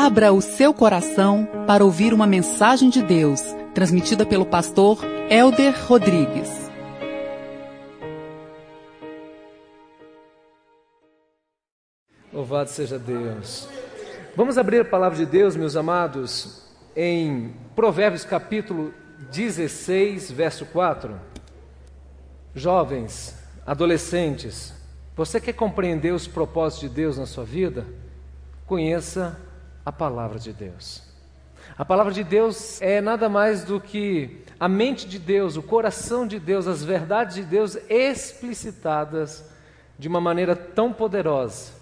Abra o seu coração para ouvir uma mensagem de Deus, transmitida pelo pastor Elder Rodrigues. Louvado seja Deus. Vamos abrir a palavra de Deus, meus amados, em Provérbios capítulo 16, verso 4. Jovens, adolescentes, você quer compreender os propósitos de Deus na sua vida? Conheça a palavra de Deus. A palavra de Deus é nada mais do que a mente de Deus, o coração de Deus, as verdades de Deus explicitadas de uma maneira tão poderosa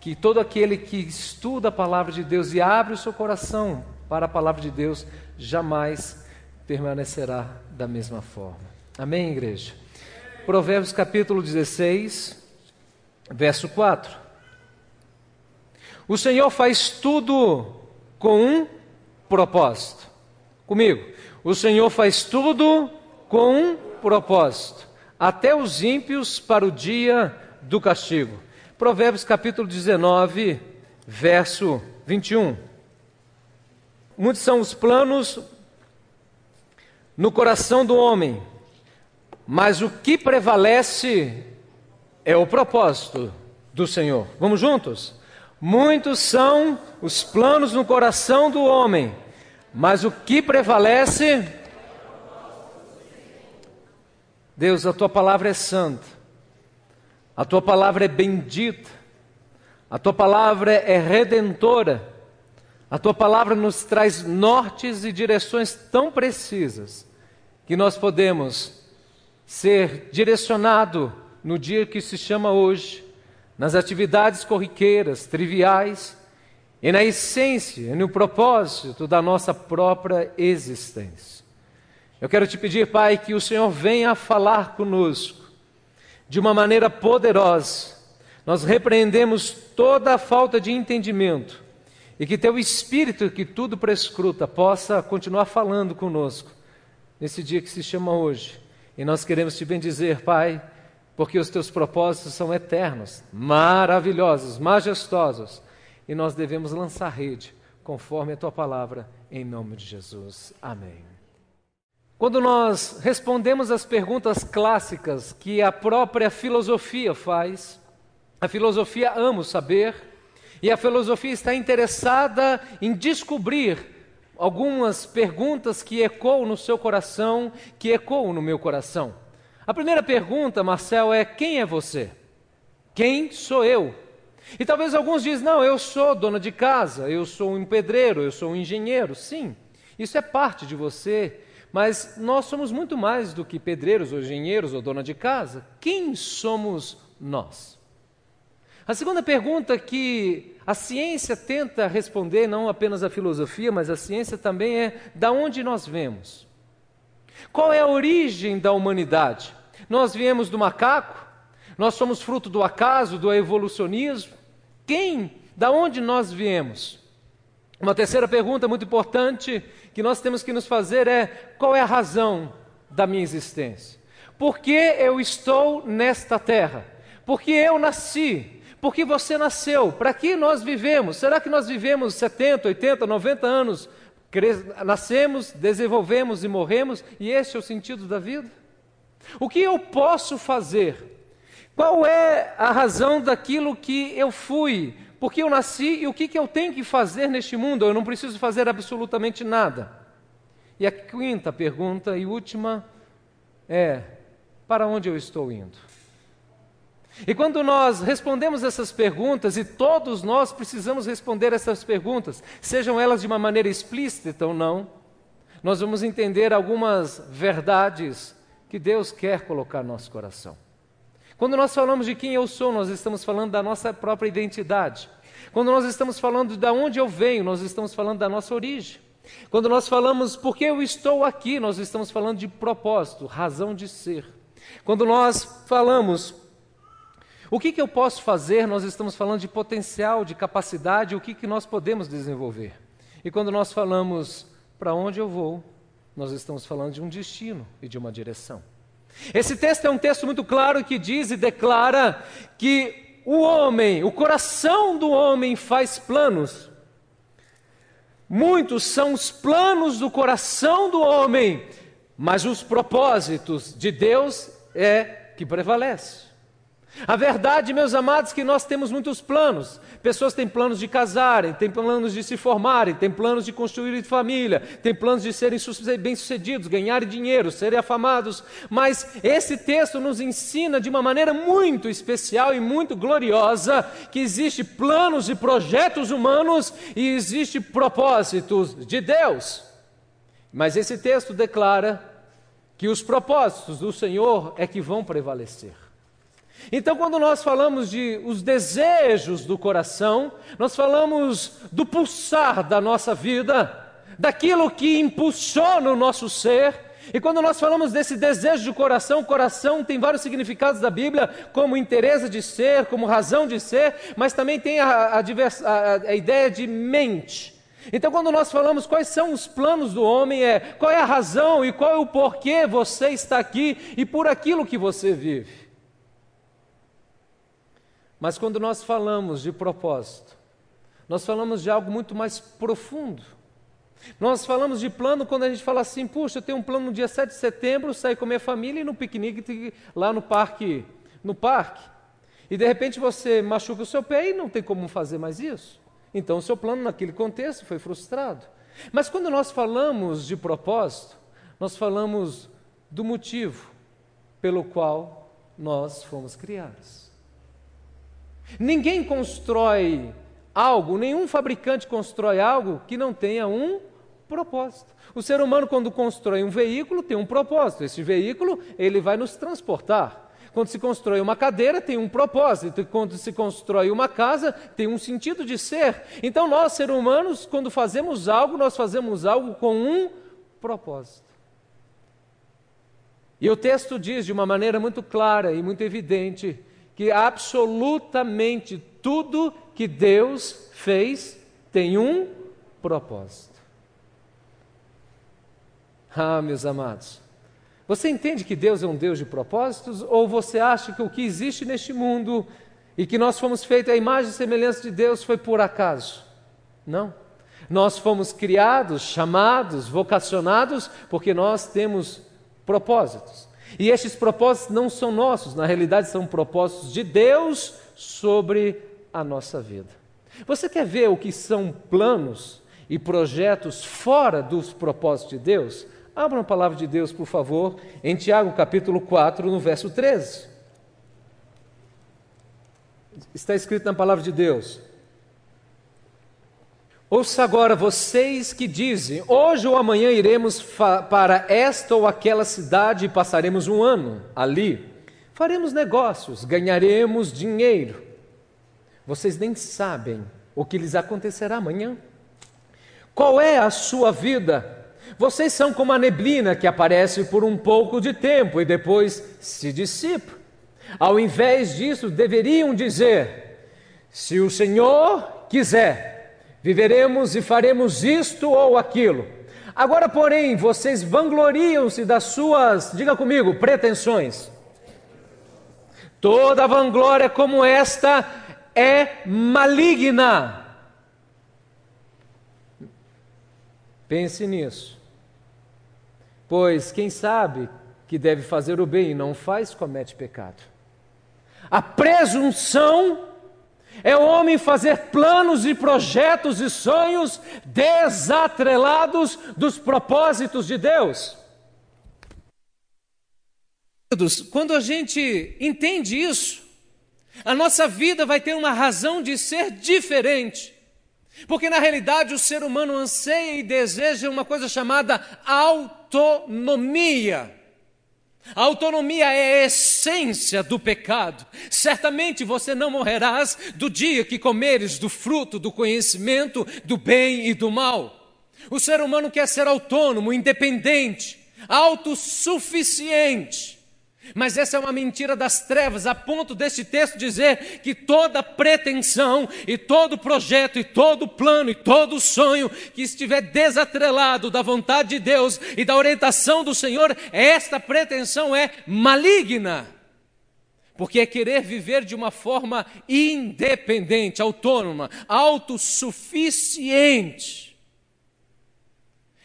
que todo aquele que estuda a palavra de Deus e abre o seu coração para a palavra de Deus jamais permanecerá da mesma forma. Amém, igreja? Provérbios capítulo 16, verso 4. O Senhor faz tudo com um propósito. Comigo. O Senhor faz tudo com um propósito, até os ímpios para o dia do castigo. Provérbios capítulo 19, verso 21. Muitos são os planos no coração do homem, mas o que prevalece é o propósito do Senhor. Vamos juntos? Muitos são os planos no coração do homem, mas o que prevalece? Deus, a tua palavra é santa, a tua palavra é bendita, a tua palavra é redentora, a tua palavra nos traz nortes e direções tão precisas que nós podemos ser direcionado no dia que se chama hoje nas atividades corriqueiras, triviais, e na essência, e no propósito da nossa própria existência. Eu quero te pedir, Pai, que o Senhor venha falar conosco de uma maneira poderosa. Nós repreendemos toda a falta de entendimento e que teu Espírito, que tudo prescruta, possa continuar falando conosco nesse dia que se chama hoje. E nós queremos te bendizer, Pai, porque os teus propósitos são eternos, maravilhosos, majestosos, e nós devemos lançar rede conforme a tua palavra, em nome de Jesus. Amém. Quando nós respondemos as perguntas clássicas que a própria filosofia faz, a filosofia ama o saber, e a filosofia está interessada em descobrir algumas perguntas que ecoam no seu coração, que ecoam no meu coração. A primeira pergunta, Marcel, é: quem é você? Quem sou eu? E talvez alguns dizem: não, eu sou dona de casa, eu sou um pedreiro, eu sou um engenheiro. Sim, isso é parte de você, mas nós somos muito mais do que pedreiros ou engenheiros ou dona de casa. Quem somos nós? A segunda pergunta que a ciência tenta responder, não apenas a filosofia, mas a ciência também é: da onde nós vemos? Qual é a origem da humanidade? Nós viemos do macaco? Nós somos fruto do acaso, do evolucionismo? Quem? Da onde nós viemos? Uma terceira pergunta muito importante que nós temos que nos fazer é: qual é a razão da minha existência? Por que eu estou nesta terra? Por que eu nasci? Por que você nasceu? Para que nós vivemos? Será que nós vivemos 70, 80, 90 anos Nascemos, desenvolvemos e morremos, e esse é o sentido da vida? O que eu posso fazer? Qual é a razão daquilo que eu fui? Por que eu nasci e o que, que eu tenho que fazer neste mundo? Eu não preciso fazer absolutamente nada. E a quinta pergunta e última é: para onde eu estou indo? E quando nós respondemos essas perguntas, e todos nós precisamos responder essas perguntas, sejam elas de uma maneira explícita ou não, nós vamos entender algumas verdades que Deus quer colocar no nosso coração. Quando nós falamos de quem eu sou, nós estamos falando da nossa própria identidade. Quando nós estamos falando de onde eu venho, nós estamos falando da nossa origem. Quando nós falamos por que eu estou aqui, nós estamos falando de propósito, razão de ser. Quando nós falamos o que, que eu posso fazer? Nós estamos falando de potencial, de capacidade, o que, que nós podemos desenvolver. E quando nós falamos para onde eu vou, nós estamos falando de um destino e de uma direção. Esse texto é um texto muito claro que diz e declara que o homem, o coração do homem faz planos, Muitos são os planos do coração do homem, mas os propósitos de Deus é que prevalece. A verdade, meus amados, é que nós temos muitos planos. Pessoas têm planos de casarem, têm planos de se formarem, têm planos de construir família, têm planos de serem bem-sucedidos, ganharem dinheiro, serem afamados. Mas esse texto nos ensina de uma maneira muito especial e muito gloriosa que existe planos e projetos humanos e existe propósitos de Deus. Mas esse texto declara que os propósitos do Senhor é que vão prevalecer. Então, quando nós falamos de os desejos do coração, nós falamos do pulsar da nossa vida, daquilo que impulsiona o nosso ser. E quando nós falamos desse desejo de coração, coração tem vários significados da Bíblia, como interesse de ser, como razão de ser, mas também tem a, a, a, a ideia de mente. Então, quando nós falamos quais são os planos do homem, é qual é a razão e qual é o porquê você está aqui e por aquilo que você vive. Mas quando nós falamos de propósito, nós falamos de algo muito mais profundo. Nós falamos de plano quando a gente fala assim, puxa, eu tenho um plano no dia 7 de setembro, sair com a minha família e no piquenique lá no parque, no parque. E de repente você machuca o seu pé e não tem como fazer mais isso. Então o seu plano naquele contexto foi frustrado. Mas quando nós falamos de propósito, nós falamos do motivo pelo qual nós fomos criados. Ninguém constrói algo, nenhum fabricante constrói algo que não tenha um propósito. O ser humano quando constrói um veículo tem um propósito. Esse veículo, ele vai nos transportar. Quando se constrói uma cadeira, tem um propósito. Quando se constrói uma casa, tem um sentido de ser. Então, nós, seres humanos, quando fazemos algo, nós fazemos algo com um propósito. E o texto diz de uma maneira muito clara e muito evidente que absolutamente tudo que Deus fez tem um propósito. Ah, meus amados, você entende que Deus é um Deus de propósitos ou você acha que o que existe neste mundo e que nós fomos feitos à imagem e semelhança de Deus foi por acaso? Não. Nós fomos criados, chamados, vocacionados porque nós temos propósitos. E estes propósitos não são nossos, na realidade são propósitos de Deus sobre a nossa vida. Você quer ver o que são planos e projetos fora dos propósitos de Deus? Abra a palavra de Deus, por favor, em Tiago capítulo 4, no verso 13. Está escrito na palavra de Deus: Ouça agora vocês que dizem: hoje ou amanhã iremos para esta ou aquela cidade e passaremos um ano ali. Faremos negócios, ganharemos dinheiro. Vocês nem sabem o que lhes acontecerá amanhã. Qual é a sua vida? Vocês são como a neblina que aparece por um pouco de tempo e depois se dissipa. Ao invés disso, deveriam dizer: se o Senhor quiser, viveremos e faremos isto ou aquilo. Agora, porém, vocês vangloriam-se das suas, diga comigo, pretensões. Toda vanglória como esta é maligna. Pense nisso. Pois quem sabe que deve fazer o bem e não faz, comete pecado. A presunção é o homem fazer planos e projetos e sonhos desatrelados dos propósitos de Deus. Quando a gente entende isso, a nossa vida vai ter uma razão de ser diferente. Porque na realidade o ser humano anseia e deseja uma coisa chamada autonomia. A autonomia é a essência do pecado. Certamente você não morrerás do dia que comeres do fruto do conhecimento do bem e do mal. O ser humano quer ser autônomo, independente, autossuficiente. Mas essa é uma mentira das trevas, a ponto deste texto dizer que toda pretensão e todo projeto e todo plano e todo sonho que estiver desatrelado da vontade de Deus e da orientação do Senhor, esta pretensão é maligna. Porque é querer viver de uma forma independente, autônoma, autossuficiente.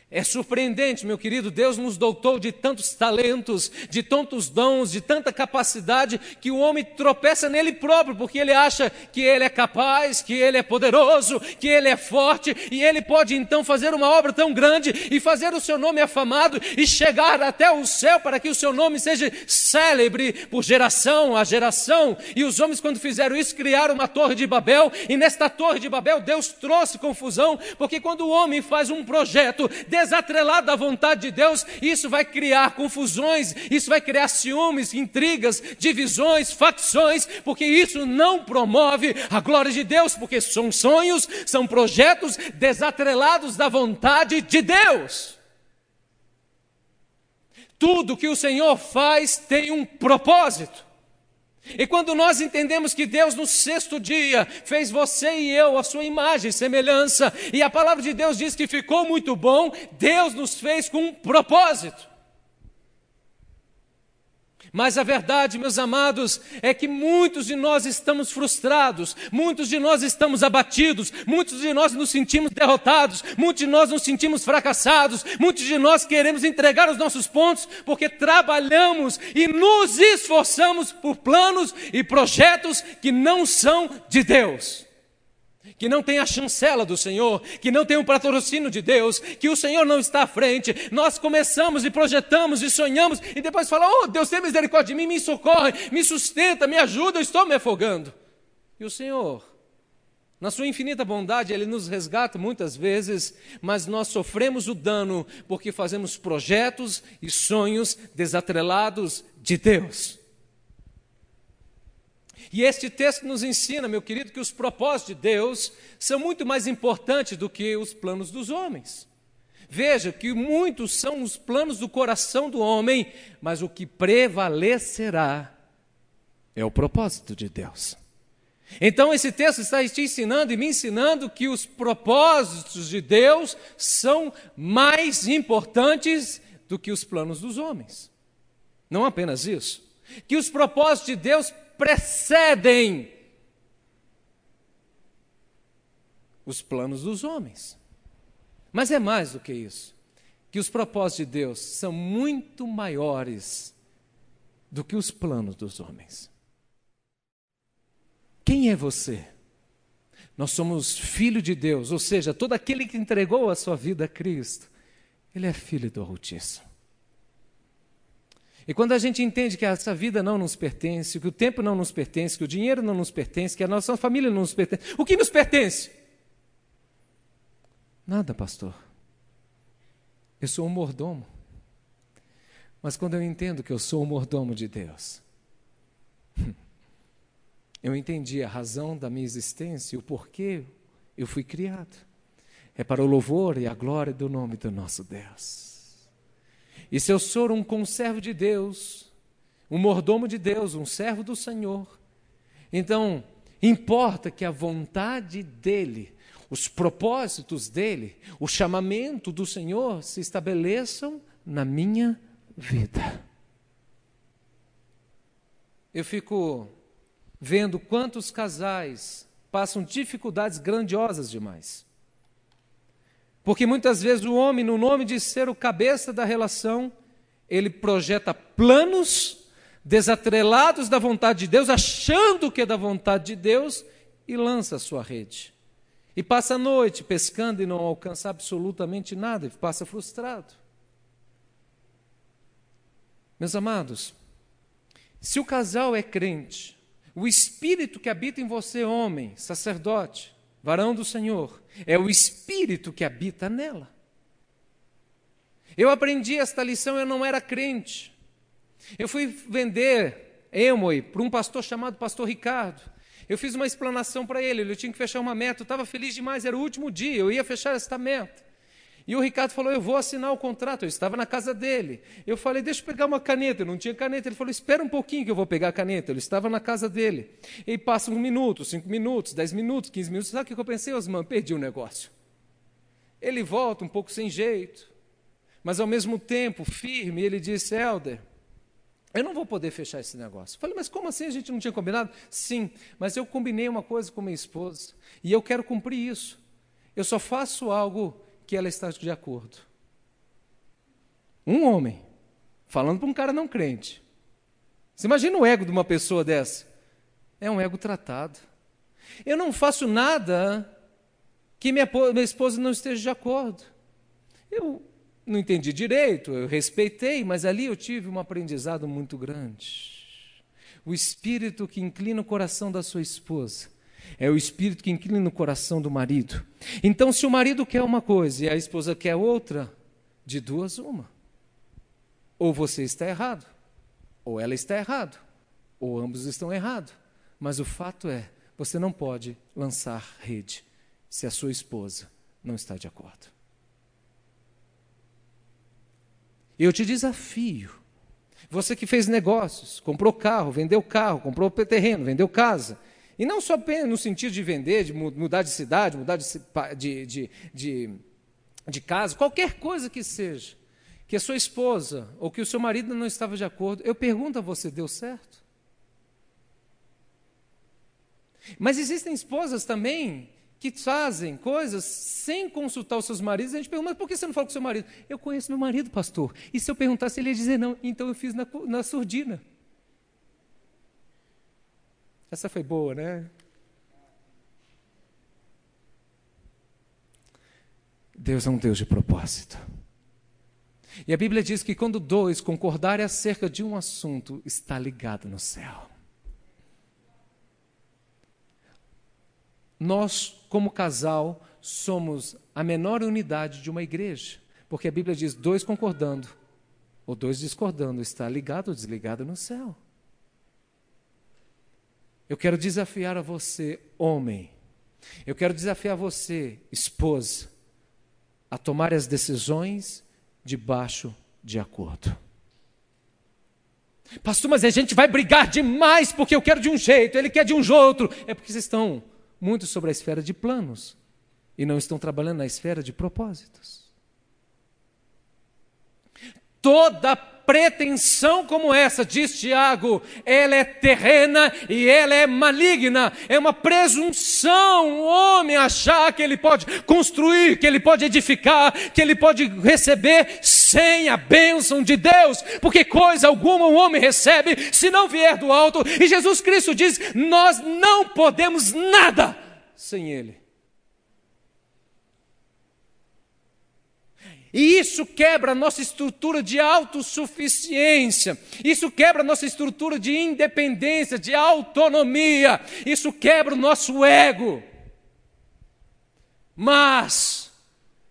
É surpreendente, meu querido, Deus nos dotou de tantos talentos, de tantos dons, de tanta capacidade, que o homem tropeça nele próprio, porque ele acha que ele é capaz, que ele é poderoso, que ele é forte, e ele pode então fazer uma obra tão grande e fazer o seu nome afamado e chegar até o céu para que o seu nome seja célebre por geração a geração. E os homens, quando fizeram isso, criaram uma torre de Babel, e nesta torre de Babel Deus trouxe confusão, porque quando o homem faz um projeto, desatrelado da vontade de Deus, isso vai criar confusões, isso vai criar ciúmes, intrigas, divisões, facções, porque isso não promove a glória de Deus, porque são sonhos, são projetos desatrelados da vontade de Deus. Tudo que o Senhor faz tem um propósito. E quando nós entendemos que Deus no sexto dia fez você e eu a sua imagem semelhança, e a palavra de Deus diz que ficou muito bom, Deus nos fez com um propósito. Mas a verdade, meus amados, é que muitos de nós estamos frustrados, muitos de nós estamos abatidos, muitos de nós nos sentimos derrotados, muitos de nós nos sentimos fracassados, muitos de nós queremos entregar os nossos pontos porque trabalhamos e nos esforçamos por planos e projetos que não são de Deus que não tem a chancela do Senhor, que não tem o patrocínio de Deus, que o Senhor não está à frente. Nós começamos e projetamos e sonhamos e depois falamos: Oh, Deus tem misericórdia de mim, me socorre, me sustenta, me ajuda, eu estou me afogando. E o Senhor, na sua infinita bondade, Ele nos resgata muitas vezes, mas nós sofremos o dano porque fazemos projetos e sonhos desatrelados de Deus. E este texto nos ensina, meu querido, que os propósitos de Deus são muito mais importantes do que os planos dos homens. Veja que muitos são os planos do coração do homem, mas o que prevalecerá é o propósito de Deus. Então, esse texto está te ensinando e me ensinando que os propósitos de Deus são mais importantes do que os planos dos homens. Não apenas isso, que os propósitos de Deus precedem os planos dos homens. Mas é mais do que isso. Que os propósitos de Deus são muito maiores do que os planos dos homens. Quem é você? Nós somos filho de Deus, ou seja, todo aquele que entregou a sua vida a Cristo, ele é filho do Altíssimo. E quando a gente entende que essa vida não nos pertence, que o tempo não nos pertence, que o dinheiro não nos pertence, que a nossa família não nos pertence, o que nos pertence? Nada, pastor. Eu sou um mordomo. Mas quando eu entendo que eu sou um mordomo de Deus, eu entendi a razão da minha existência e o porquê eu fui criado. É para o louvor e a glória do nome do nosso Deus. E se eu sou um conservo de Deus, um mordomo de Deus, um servo do Senhor, então importa que a vontade dEle, os propósitos dEle, o chamamento do Senhor se estabeleçam na minha vida. Eu fico vendo quantos casais passam dificuldades grandiosas demais. Porque muitas vezes o homem, no nome de ser o cabeça da relação, ele projeta planos desatrelados da vontade de Deus, achando que é da vontade de Deus, e lança a sua rede. E passa a noite pescando e não alcança absolutamente nada, e passa frustrado. Meus amados, se o casal é crente, o espírito que habita em você, homem, sacerdote, varão do Senhor, é o Espírito que habita nela. Eu aprendi esta lição, eu não era crente. Eu fui vender Emoi para um pastor chamado Pastor Ricardo. Eu fiz uma explanação para ele, ele tinha que fechar uma meta, eu estava feliz demais, era o último dia, eu ia fechar esta meta. E o Ricardo falou: Eu vou assinar o contrato. Eu estava na casa dele. Eu falei: Deixa eu pegar uma caneta. Eu não tinha caneta. Ele falou: Espera um pouquinho que eu vou pegar a caneta. Ele estava na casa dele. E passa um minuto, cinco minutos, dez minutos, quinze minutos. Sabe o que eu pensei, Osman? Perdi o negócio. Ele volta um pouco sem jeito, mas ao mesmo tempo firme. Ele disse: Helder, eu não vou poder fechar esse negócio. Falei, mas como assim a gente não tinha combinado? Sim, mas eu combinei uma coisa com minha esposa e eu quero cumprir isso. Eu só faço algo que ela está de acordo. Um homem, falando para um cara não crente. Você imagina o ego de uma pessoa dessa? É um ego tratado. Eu não faço nada que minha, minha esposa não esteja de acordo. Eu não entendi direito, eu respeitei, mas ali eu tive um aprendizado muito grande. O espírito que inclina o coração da sua esposa é o espírito que inclina o coração do marido. Então, se o marido quer uma coisa e a esposa quer outra, de duas, uma. Ou você está errado, ou ela está errado, ou ambos estão errados. Mas o fato é, você não pode lançar rede se a sua esposa não está de acordo. Eu te desafio. Você que fez negócios, comprou carro, vendeu carro, comprou terreno, vendeu casa. E não só no sentido de vender, de mudar de cidade, mudar de, de, de, de, casa, qualquer coisa que seja, que a sua esposa ou que o seu marido não estava de acordo, eu pergunto a você: deu certo? Mas existem esposas também que fazem coisas sem consultar os seus maridos, a gente pergunta, mas por que você não fala com o seu marido? Eu conheço meu marido, pastor. E se eu perguntasse, ele ia dizer não. Então eu fiz na, na surdina. Essa foi boa, né? Deus é um Deus de propósito. E a Bíblia diz que quando dois concordarem acerca de um assunto, está ligado no céu. Nós, como casal, somos a menor unidade de uma igreja, porque a Bíblia diz: dois concordando ou dois discordando, está ligado ou desligado no céu. Eu quero desafiar a você, homem, eu quero desafiar você, esposa, a tomar as decisões debaixo de acordo. Pastor, mas a gente vai brigar demais porque eu quero de um jeito, ele quer de um outro. É porque vocês estão muito sobre a esfera de planos e não estão trabalhando na esfera de propósitos. Toda pretensão como essa, diz Tiago, ela é terrena e ela é maligna. É uma presunção o homem achar que ele pode construir, que ele pode edificar, que ele pode receber sem a bênção de Deus, porque coisa alguma o homem recebe se não vier do alto. E Jesus Cristo diz: nós não podemos nada sem Ele. E isso quebra a nossa estrutura de autossuficiência, isso quebra a nossa estrutura de independência, de autonomia, isso quebra o nosso ego. Mas,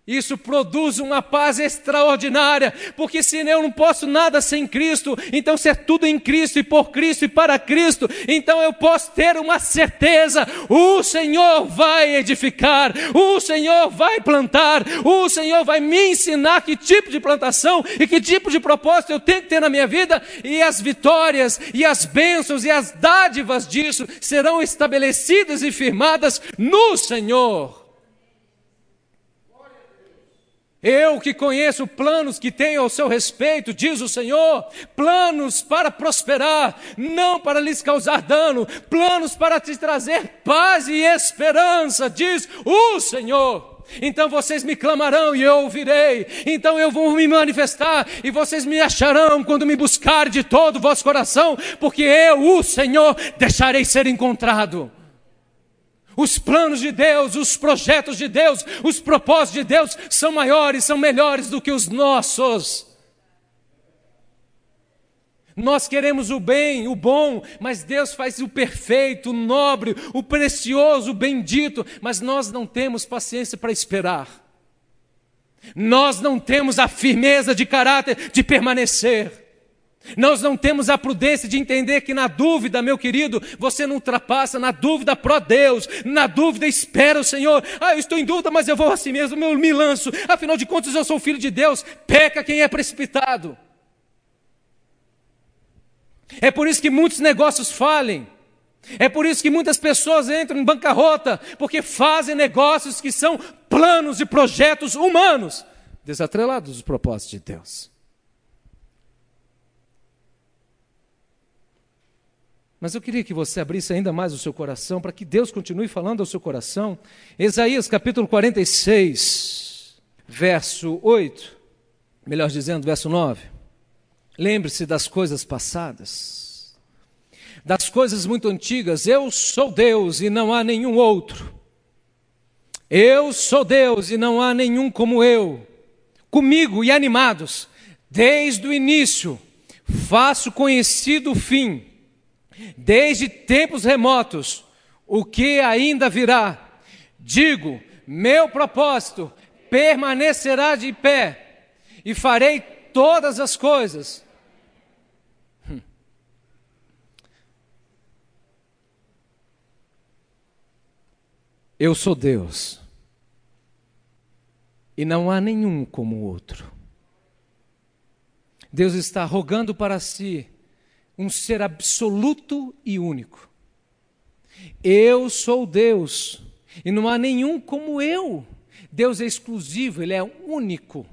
isso produz uma paz extraordinária, porque se eu não posso nada sem Cristo, então se é tudo em Cristo e por Cristo e para Cristo, então eu posso ter uma certeza: o Senhor vai edificar, o Senhor vai plantar, o Senhor vai me ensinar que tipo de plantação e que tipo de propósito eu tenho que ter na minha vida, e as vitórias e as bênçãos e as dádivas disso serão estabelecidas e firmadas no Senhor. Eu que conheço planos que tenho ao seu respeito, diz o Senhor, planos para prosperar, não para lhes causar dano, planos para te trazer paz e esperança, diz o Senhor. Então vocês me clamarão e eu ouvirei. Então eu vou me manifestar e vocês me acharão quando me buscar de todo o vosso coração, porque eu, o Senhor, deixarei ser encontrado. Os planos de Deus, os projetos de Deus, os propósitos de Deus são maiores, são melhores do que os nossos. Nós queremos o bem, o bom, mas Deus faz o perfeito, o nobre, o precioso, o bendito, mas nós não temos paciência para esperar. Nós não temos a firmeza de caráter de permanecer. Nós não temos a prudência de entender que na dúvida, meu querido, você não ultrapassa, na dúvida pró Deus, na dúvida espera o Senhor. Ah, eu estou em dúvida, mas eu vou assim mesmo, eu me lanço. Afinal de contas, eu sou filho de Deus. Peca quem é precipitado. É por isso que muitos negócios falem. É por isso que muitas pessoas entram em bancarrota, porque fazem negócios que são planos e projetos humanos, desatrelados dos propósitos de Deus. Mas eu queria que você abrisse ainda mais o seu coração para que Deus continue falando ao seu coração. Isaías capítulo 46, verso 8. Melhor dizendo, verso 9. Lembre-se das coisas passadas, das coisas muito antigas. Eu sou Deus e não há nenhum outro. Eu sou Deus e não há nenhum como eu. Comigo e animados, desde o início, faço conhecido o fim, desde tempos remotos, o que ainda virá. Digo, meu propósito permanecerá de pé e farei todas as coisas. Hum. Eu sou Deus e não há nenhum como o outro. Deus está rogando para si um ser absoluto e único. Eu sou Deus e não há nenhum como eu. Deus é exclusivo, Ele é único.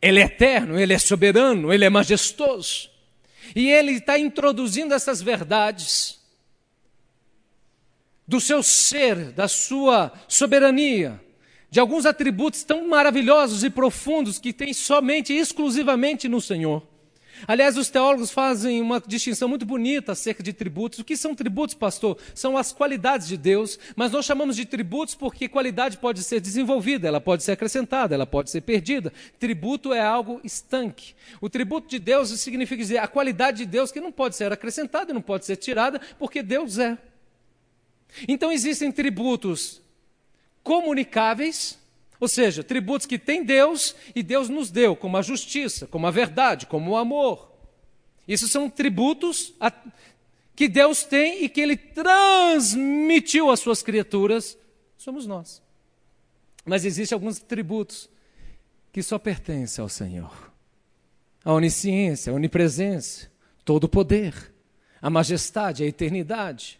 Ele é eterno, Ele é soberano, Ele é majestoso. E Ele está introduzindo essas verdades do seu ser, da sua soberania, de alguns atributos tão maravilhosos e profundos que tem somente e exclusivamente no Senhor. Aliás, os teólogos fazem uma distinção muito bonita acerca de tributos. O que são tributos, pastor? São as qualidades de Deus, mas nós chamamos de tributos porque qualidade pode ser desenvolvida, ela pode ser acrescentada, ela pode ser perdida. Tributo é algo estanque. O tributo de Deus significa dizer a qualidade de Deus que não pode ser acrescentada e não pode ser tirada, porque Deus é. Então existem tributos comunicáveis, ou seja, tributos que tem Deus e Deus nos deu, como a justiça, como a verdade, como o amor. Isso são tributos que Deus tem e que Ele transmitiu às suas criaturas, somos nós. Mas existem alguns tributos que só pertencem ao Senhor: a onisciência, a onipresença, todo o poder, a majestade, a eternidade,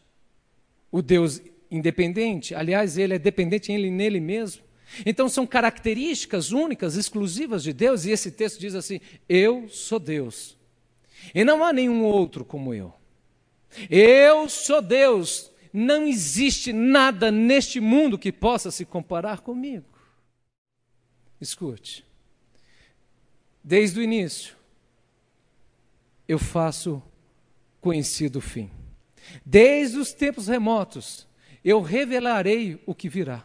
o Deus independente, aliás, ele é dependente ele, nele mesmo. Então são características únicas, exclusivas de Deus, e esse texto diz assim: Eu sou Deus, e não há nenhum outro como eu. Eu sou Deus, não existe nada neste mundo que possa se comparar comigo. Escute, desde o início, eu faço conhecido o fim. Desde os tempos remotos, eu revelarei o que virá.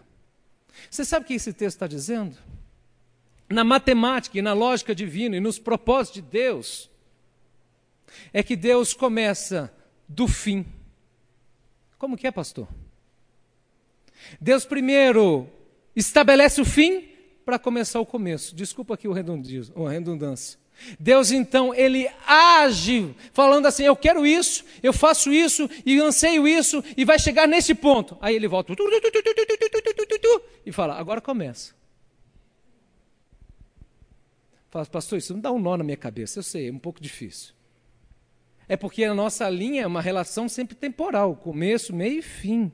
Você sabe o que esse texto está dizendo? Na matemática e na lógica divina e nos propósitos de Deus, é que Deus começa do fim. Como que é, pastor? Deus primeiro estabelece o fim para começar o começo. Desculpa aqui o redundância. Deus então, ele age falando assim: eu quero isso, eu faço isso e anseio isso e vai chegar nesse ponto. Aí ele volta e fala: agora começa. Fala, pastor, isso não dá um nó na minha cabeça, eu sei, é um pouco difícil. É porque a nossa linha é uma relação sempre temporal, começo, meio e fim.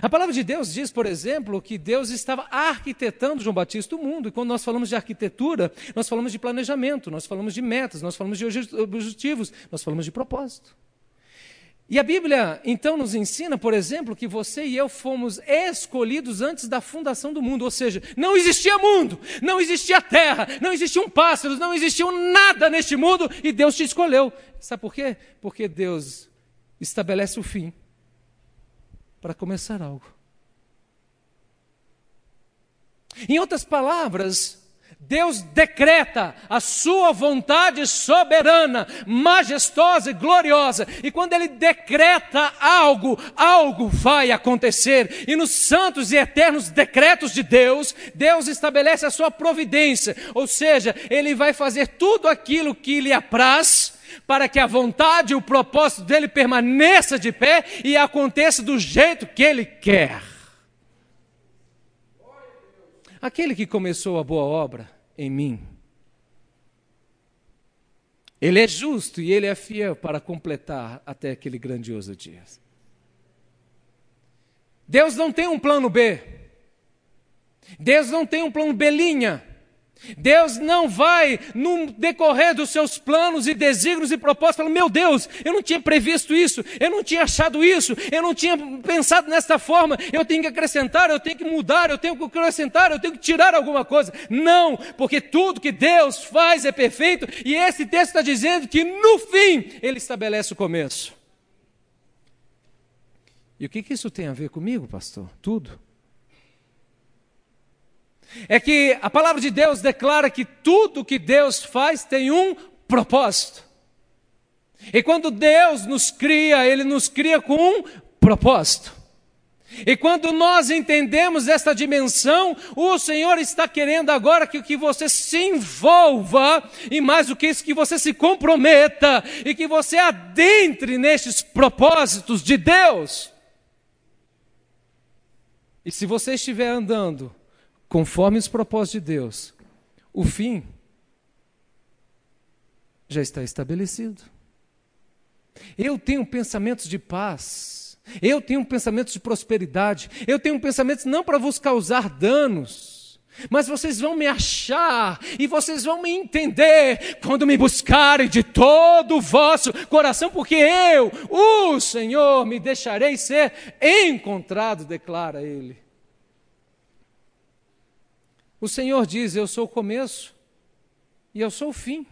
A palavra de Deus diz, por exemplo, que Deus estava arquitetando João Batista o mundo. E quando nós falamos de arquitetura, nós falamos de planejamento, nós falamos de metas, nós falamos de objetivos, nós falamos de propósito. E a Bíblia então nos ensina, por exemplo, que você e eu fomos escolhidos antes da fundação do mundo, ou seja, não existia mundo, não existia terra, não existiam pássaros, não existia nada neste mundo e Deus te escolheu. Sabe por quê? Porque Deus estabelece o fim para começar algo. Em outras palavras, Deus decreta a sua vontade soberana, majestosa e gloriosa. E quando Ele decreta algo, algo vai acontecer. E nos santos e eternos decretos de Deus, Deus estabelece a sua providência. Ou seja, Ele vai fazer tudo aquilo que lhe apraz para que a vontade e o propósito dele permaneça de pé e aconteça do jeito que ele quer. Aquele que começou a boa obra em mim, ele é justo e ele é fiel para completar até aquele grandioso dia. Deus não tem um plano B. Deus não tem um plano B linha. Deus não vai, no decorrer dos seus planos e desígnios e propósitos, falar: Meu Deus, eu não tinha previsto isso, eu não tinha achado isso, eu não tinha pensado nessa forma, eu tenho que acrescentar, eu tenho que mudar, eu tenho que acrescentar, eu tenho que tirar alguma coisa. Não, porque tudo que Deus faz é perfeito e esse texto está dizendo que no fim Ele estabelece o começo. E o que, que isso tem a ver comigo, pastor? Tudo é que a palavra de Deus declara que tudo que Deus faz tem um propósito. E quando Deus nos cria, Ele nos cria com um propósito. E quando nós entendemos esta dimensão, o Senhor está querendo agora que, que você se envolva, e mais do que isso, que você se comprometa, e que você adentre nestes propósitos de Deus. E se você estiver andando conforme os propósitos de Deus, o fim já está estabelecido. Eu tenho pensamentos de paz, eu tenho pensamentos de prosperidade, eu tenho pensamentos não para vos causar danos, mas vocês vão me achar e vocês vão me entender quando me buscarem de todo o vosso coração, porque eu, o Senhor, me deixarei ser encontrado, declara Ele. O Senhor diz: Eu sou o começo e eu sou o fim.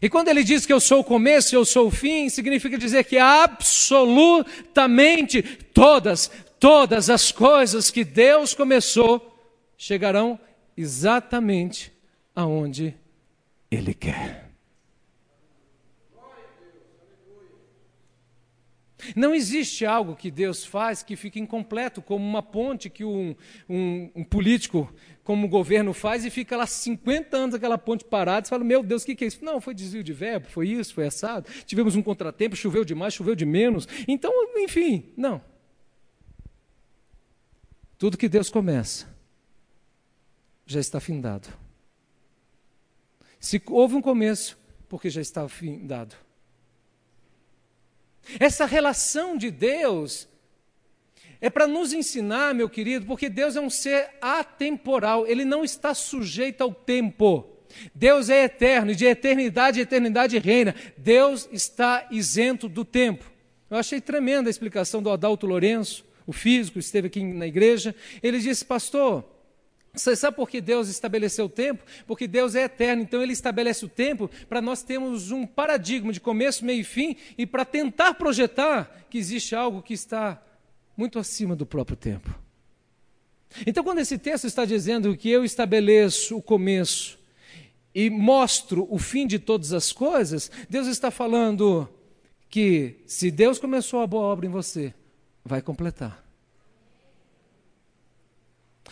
E quando ele diz que eu sou o começo e eu sou o fim, significa dizer que absolutamente todas, todas as coisas que Deus começou chegarão exatamente aonde Ele quer. Não existe algo que Deus faz que fique incompleto, como uma ponte que um, um, um político, como o governo faz, e fica lá 50 anos aquela ponte parada, e fala, meu Deus, o que, que é isso? Não, foi desvio de verbo, foi isso, foi assado, tivemos um contratempo, choveu demais, choveu de menos. Então, enfim, não. Tudo que Deus começa já está findado. Se houve um começo, porque já está findado. Essa relação de Deus é para nos ensinar, meu querido, porque Deus é um ser atemporal, ele não está sujeito ao tempo. Deus é eterno, e de eternidade em eternidade reina. Deus está isento do tempo. Eu achei tremenda a explicação do Adalto Lourenço, o físico, esteve aqui na igreja. Ele disse, pastor, você sabe por que Deus estabeleceu o tempo? Porque Deus é eterno, então Ele estabelece o tempo para nós termos um paradigma de começo, meio e fim e para tentar projetar que existe algo que está muito acima do próprio tempo. Então, quando esse texto está dizendo que eu estabeleço o começo e mostro o fim de todas as coisas, Deus está falando que se Deus começou a boa obra em você, vai completar.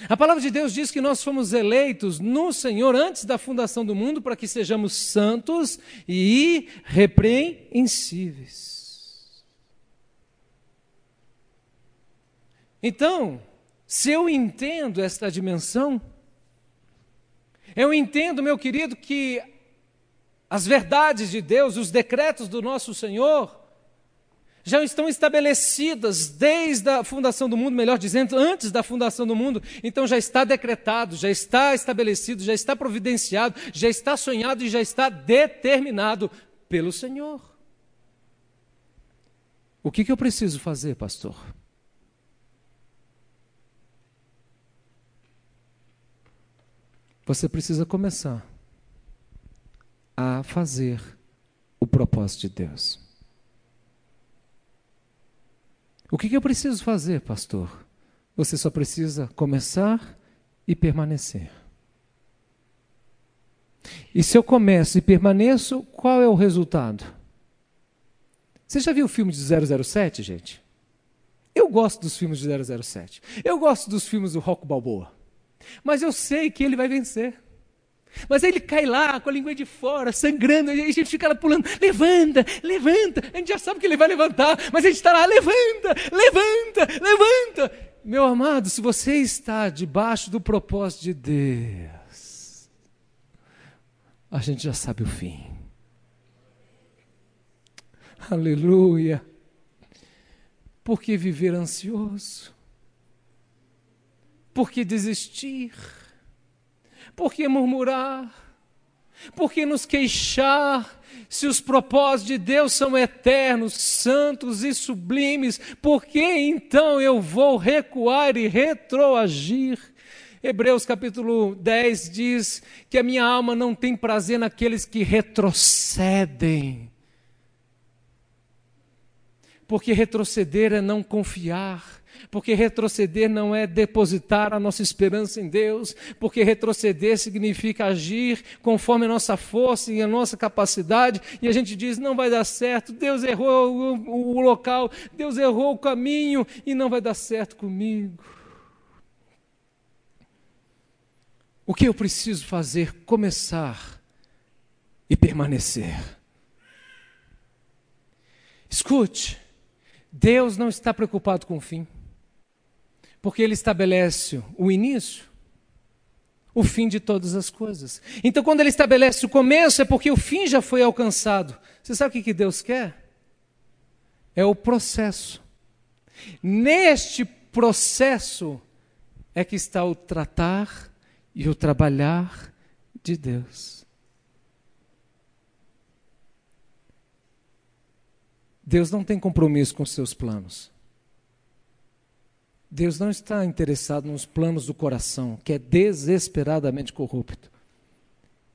A palavra de Deus diz que nós fomos eleitos no Senhor antes da fundação do mundo para que sejamos santos e irrepreensíveis. Então, se eu entendo esta dimensão, eu entendo, meu querido, que as verdades de Deus, os decretos do nosso Senhor, já estão estabelecidas desde a fundação do mundo, melhor dizendo, antes da fundação do mundo. Então já está decretado, já está estabelecido, já está providenciado, já está sonhado e já está determinado pelo Senhor. O que, que eu preciso fazer, pastor? Você precisa começar a fazer o propósito de Deus. O que, que eu preciso fazer, pastor? Você só precisa começar e permanecer. E se eu começo e permaneço, qual é o resultado? Você já viu o filme de 007, gente? Eu gosto dos filmes de 007. Eu gosto dos filmes do Rock Balboa. Mas eu sei que ele vai vencer. Mas aí ele cai lá com a língua de fora, sangrando, e a gente fica lá pulando, levanta, levanta, a gente já sabe que ele vai levantar, mas a gente está lá, levanta, levanta, levanta. Meu amado, se você está debaixo do propósito de Deus, a gente já sabe o fim. Aleluia. Por que viver ansioso? Por que desistir? Por que murmurar? Por que nos queixar? Se os propósitos de Deus são eternos, santos e sublimes, por que então eu vou recuar e retroagir? Hebreus capítulo 10 diz que a minha alma não tem prazer naqueles que retrocedem. Porque retroceder é não confiar porque retroceder não é depositar a nossa esperança em Deus, porque retroceder significa agir conforme a nossa força e a nossa capacidade, e a gente diz: não vai dar certo, Deus errou o, o local, Deus errou o caminho e não vai dar certo comigo. O que eu preciso fazer? Começar e permanecer. Escute, Deus não está preocupado com o fim. Porque ele estabelece o início, o fim de todas as coisas. Então, quando ele estabelece o começo, é porque o fim já foi alcançado. Você sabe o que Deus quer? É o processo. Neste processo é que está o tratar e o trabalhar de Deus. Deus não tem compromisso com seus planos. Deus não está interessado nos planos do coração, que é desesperadamente corrupto.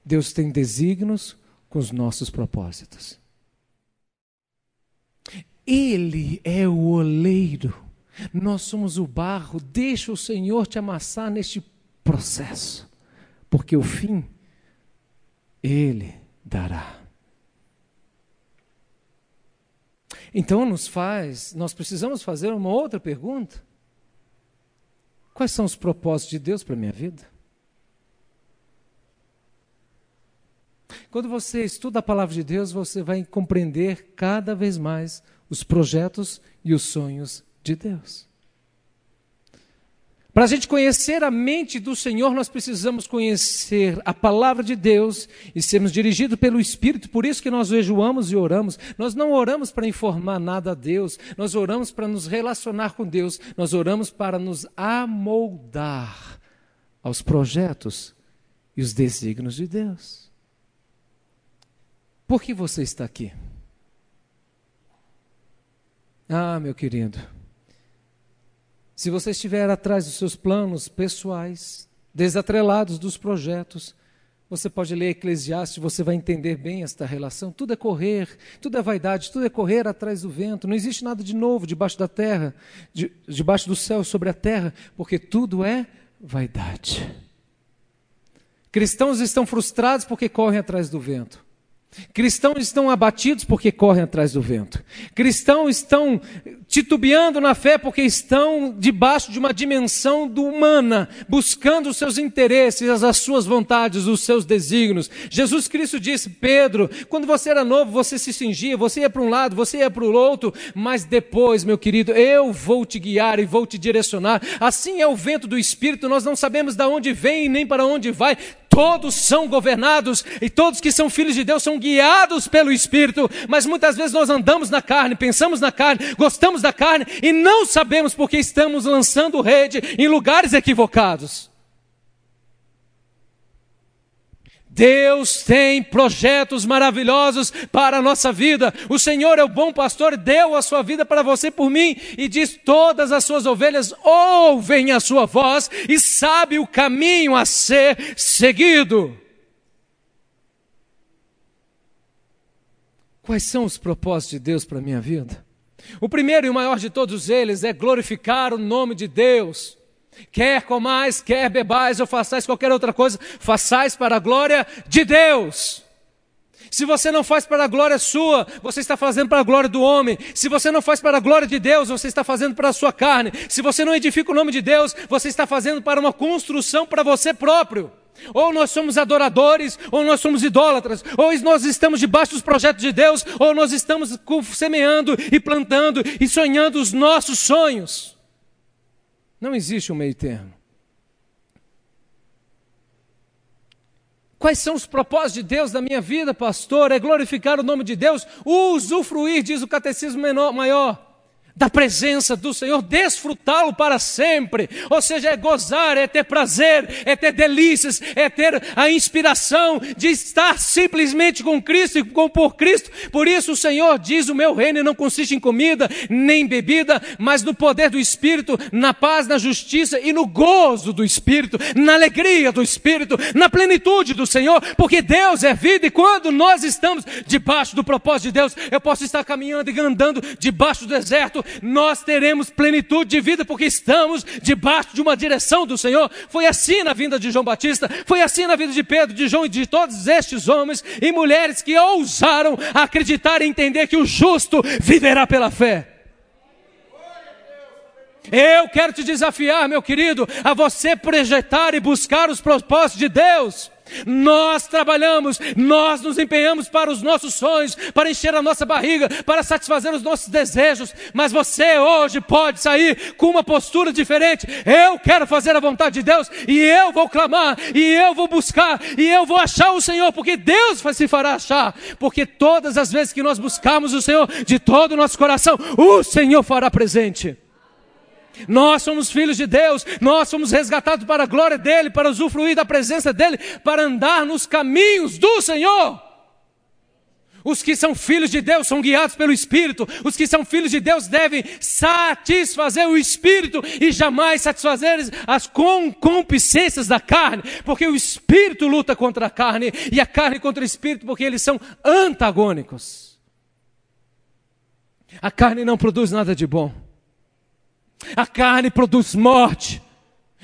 Deus tem desígnios com os nossos propósitos. Ele é o oleiro, nós somos o barro. Deixa o Senhor te amassar neste processo, porque o fim Ele dará. Então nos faz, nós precisamos fazer uma outra pergunta. Quais são os propósitos de Deus para a minha vida? Quando você estuda a palavra de Deus, você vai compreender cada vez mais os projetos e os sonhos de Deus. Para a gente conhecer a mente do Senhor, nós precisamos conhecer a palavra de Deus e sermos dirigidos pelo Espírito. Por isso que nós jejuamos e oramos. Nós não oramos para informar nada a Deus, nós oramos para nos relacionar com Deus, nós oramos para nos amoldar aos projetos e os desígnios de Deus. Por que você está aqui? Ah, meu querido, se você estiver atrás dos seus planos pessoais, desatrelados dos projetos, você pode ler Eclesiastes, você vai entender bem esta relação. Tudo é correr, tudo é vaidade, tudo é correr atrás do vento. Não existe nada de novo debaixo da terra, de, debaixo do céu sobre a terra, porque tudo é vaidade. Cristãos estão frustrados porque correm atrás do vento. Cristãos estão abatidos porque correm atrás do vento. Cristãos estão titubeando na fé porque estão debaixo de uma dimensão humana, buscando os seus interesses, as suas vontades, os seus desígnios. Jesus Cristo disse: Pedro, quando você era novo, você se cingia, você ia para um lado, você ia para o outro, mas depois, meu querido, eu vou te guiar e vou te direcionar. Assim é o vento do Espírito, nós não sabemos de onde vem nem para onde vai todos são governados e todos que são filhos de Deus são guiados pelo Espírito, mas muitas vezes nós andamos na carne, pensamos na carne, gostamos da carne e não sabemos porque estamos lançando rede em lugares equivocados. Deus tem projetos maravilhosos para a nossa vida. O Senhor é o bom pastor, deu a sua vida para você por mim e diz: todas as suas ovelhas ouvem a sua voz e sabe o caminho a ser seguido. Quais são os propósitos de Deus para a minha vida? O primeiro e o maior de todos eles é glorificar o nome de Deus. Quer comais, quer bebais ou façais qualquer outra coisa, façais para a glória de Deus. Se você não faz para a glória sua, você está fazendo para a glória do homem. Se você não faz para a glória de Deus, você está fazendo para a sua carne. Se você não edifica o nome de Deus, você está fazendo para uma construção para você próprio. Ou nós somos adoradores, ou nós somos idólatras, ou nós estamos debaixo dos projetos de Deus, ou nós estamos semeando e plantando e sonhando os nossos sonhos. Não existe um meio termo. Quais são os propósitos de Deus na minha vida, pastor? É glorificar o nome de Deus, usufruir, diz o catecismo menor, maior, da presença do Senhor, desfrutá-lo para sempre. Ou seja, é gozar, é ter prazer, é ter delícias, é ter a inspiração de estar simplesmente com Cristo e com por Cristo. Por isso o Senhor diz: "O meu reino não consiste em comida, nem bebida, mas no poder do Espírito, na paz, na justiça e no gozo do Espírito, na alegria do Espírito, na plenitude do Senhor, porque Deus é vida e quando nós estamos debaixo do propósito de Deus, eu posso estar caminhando e andando debaixo do deserto, nós teremos plenitude de vida porque estamos debaixo de uma direção do Senhor. Foi assim na vinda de João Batista, foi assim na vida de Pedro, de João e de todos estes homens e mulheres que ousaram acreditar e entender que o justo viverá pela fé. Eu quero te desafiar, meu querido, a você projetar e buscar os propósitos de Deus. Nós trabalhamos, nós nos empenhamos para os nossos sonhos, para encher a nossa barriga, para satisfazer os nossos desejos, mas você hoje pode sair com uma postura diferente. Eu quero fazer a vontade de Deus e eu vou clamar, e eu vou buscar, e eu vou achar o Senhor, porque Deus se fará achar, porque todas as vezes que nós buscamos o Senhor de todo o nosso coração, o Senhor fará presente. Nós somos filhos de Deus, nós somos resgatados para a glória dEle, para usufruir da presença dEle, para andar nos caminhos do Senhor. Os que são filhos de Deus são guiados pelo Espírito. Os que são filhos de Deus devem satisfazer o Espírito e jamais satisfazer as concupiscências da carne, porque o Espírito luta contra a carne e a carne contra o Espírito, porque eles são antagônicos. A carne não produz nada de bom. A carne produz morte,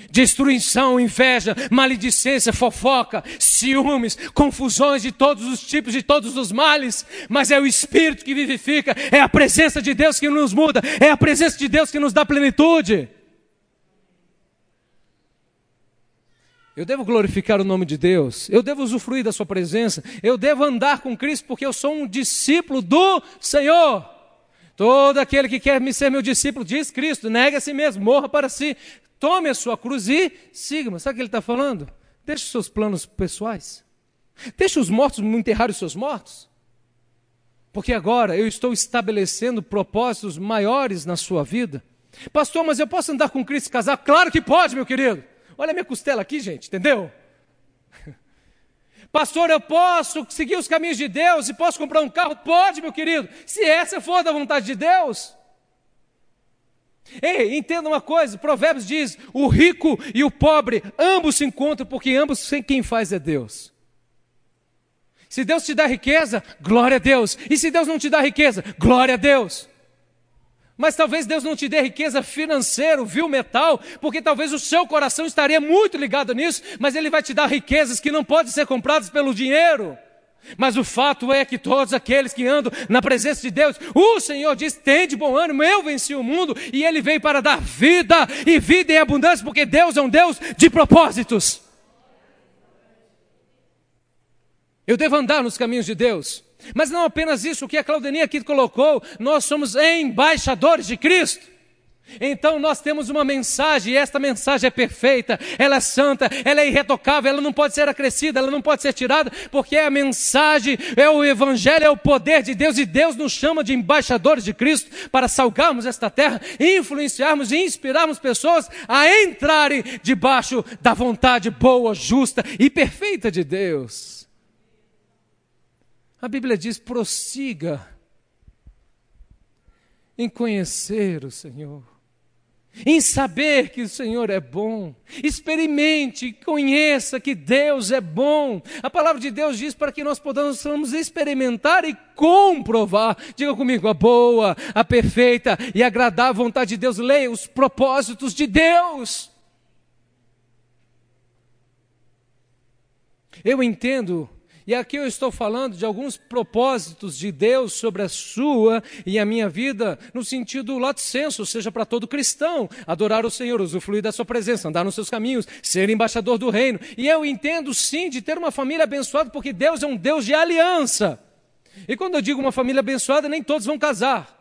destruição, inveja, maledicência, fofoca, ciúmes, confusões de todos os tipos, de todos os males, mas é o Espírito que vivifica, é a presença de Deus que nos muda, é a presença de Deus que nos dá plenitude. Eu devo glorificar o nome de Deus, eu devo usufruir da Sua presença, eu devo andar com Cristo porque eu sou um discípulo do Senhor. Todo aquele que quer me ser meu discípulo, diz Cristo, nega a si mesmo, morra para si, tome a sua cruz e siga-me. Sabe o que ele está falando? Deixe os seus planos pessoais. Deixe os mortos enterrar os seus mortos. Porque agora eu estou estabelecendo propósitos maiores na sua vida. Pastor, mas eu posso andar com Cristo e casar? Claro que pode, meu querido. Olha a minha costela aqui, gente, entendeu? Pastor, eu posso seguir os caminhos de Deus e posso comprar um carro? Pode, meu querido, se essa for da vontade de Deus. Ei, entenda uma coisa: Provérbios diz: o rico e o pobre ambos se encontram, porque ambos quem faz é Deus. Se Deus te dá riqueza, glória a Deus. E se Deus não te dá riqueza, glória a Deus. Mas talvez Deus não te dê riqueza financeira, viu, metal, porque talvez o seu coração estaria muito ligado nisso, mas Ele vai te dar riquezas que não podem ser compradas pelo dinheiro. Mas o fato é que todos aqueles que andam na presença de Deus, o Senhor diz: tem de bom ânimo, eu venci o mundo, e Ele veio para dar vida e vida em abundância, porque Deus é um Deus de propósitos. Eu devo andar nos caminhos de Deus. Mas não apenas isso, o que a Claudenia aqui colocou, nós somos embaixadores de Cristo. Então nós temos uma mensagem, e esta mensagem é perfeita, ela é santa, ela é irretocável, ela não pode ser acrescida, ela não pode ser tirada, porque é a mensagem, é o Evangelho, é o poder de Deus, e Deus nos chama de embaixadores de Cristo para salgarmos esta terra, influenciarmos e inspirarmos pessoas a entrarem debaixo da vontade boa, justa e perfeita de Deus. A Bíblia diz: prossiga em conhecer o Senhor, em saber que o Senhor é bom. Experimente, conheça que Deus é bom. A palavra de Deus diz para que nós possamos experimentar e comprovar. Diga comigo, a boa, a perfeita e agradável vontade de Deus. Leia os propósitos de Deus. Eu entendo e aqui eu estou falando de alguns propósitos de Deus sobre a sua e a minha vida, no sentido lato senso, seja para todo cristão, adorar o Senhor, usufruir da sua presença, andar nos seus caminhos, ser embaixador do reino. E eu entendo sim de ter uma família abençoada, porque Deus é um Deus de aliança. E quando eu digo uma família abençoada, nem todos vão casar.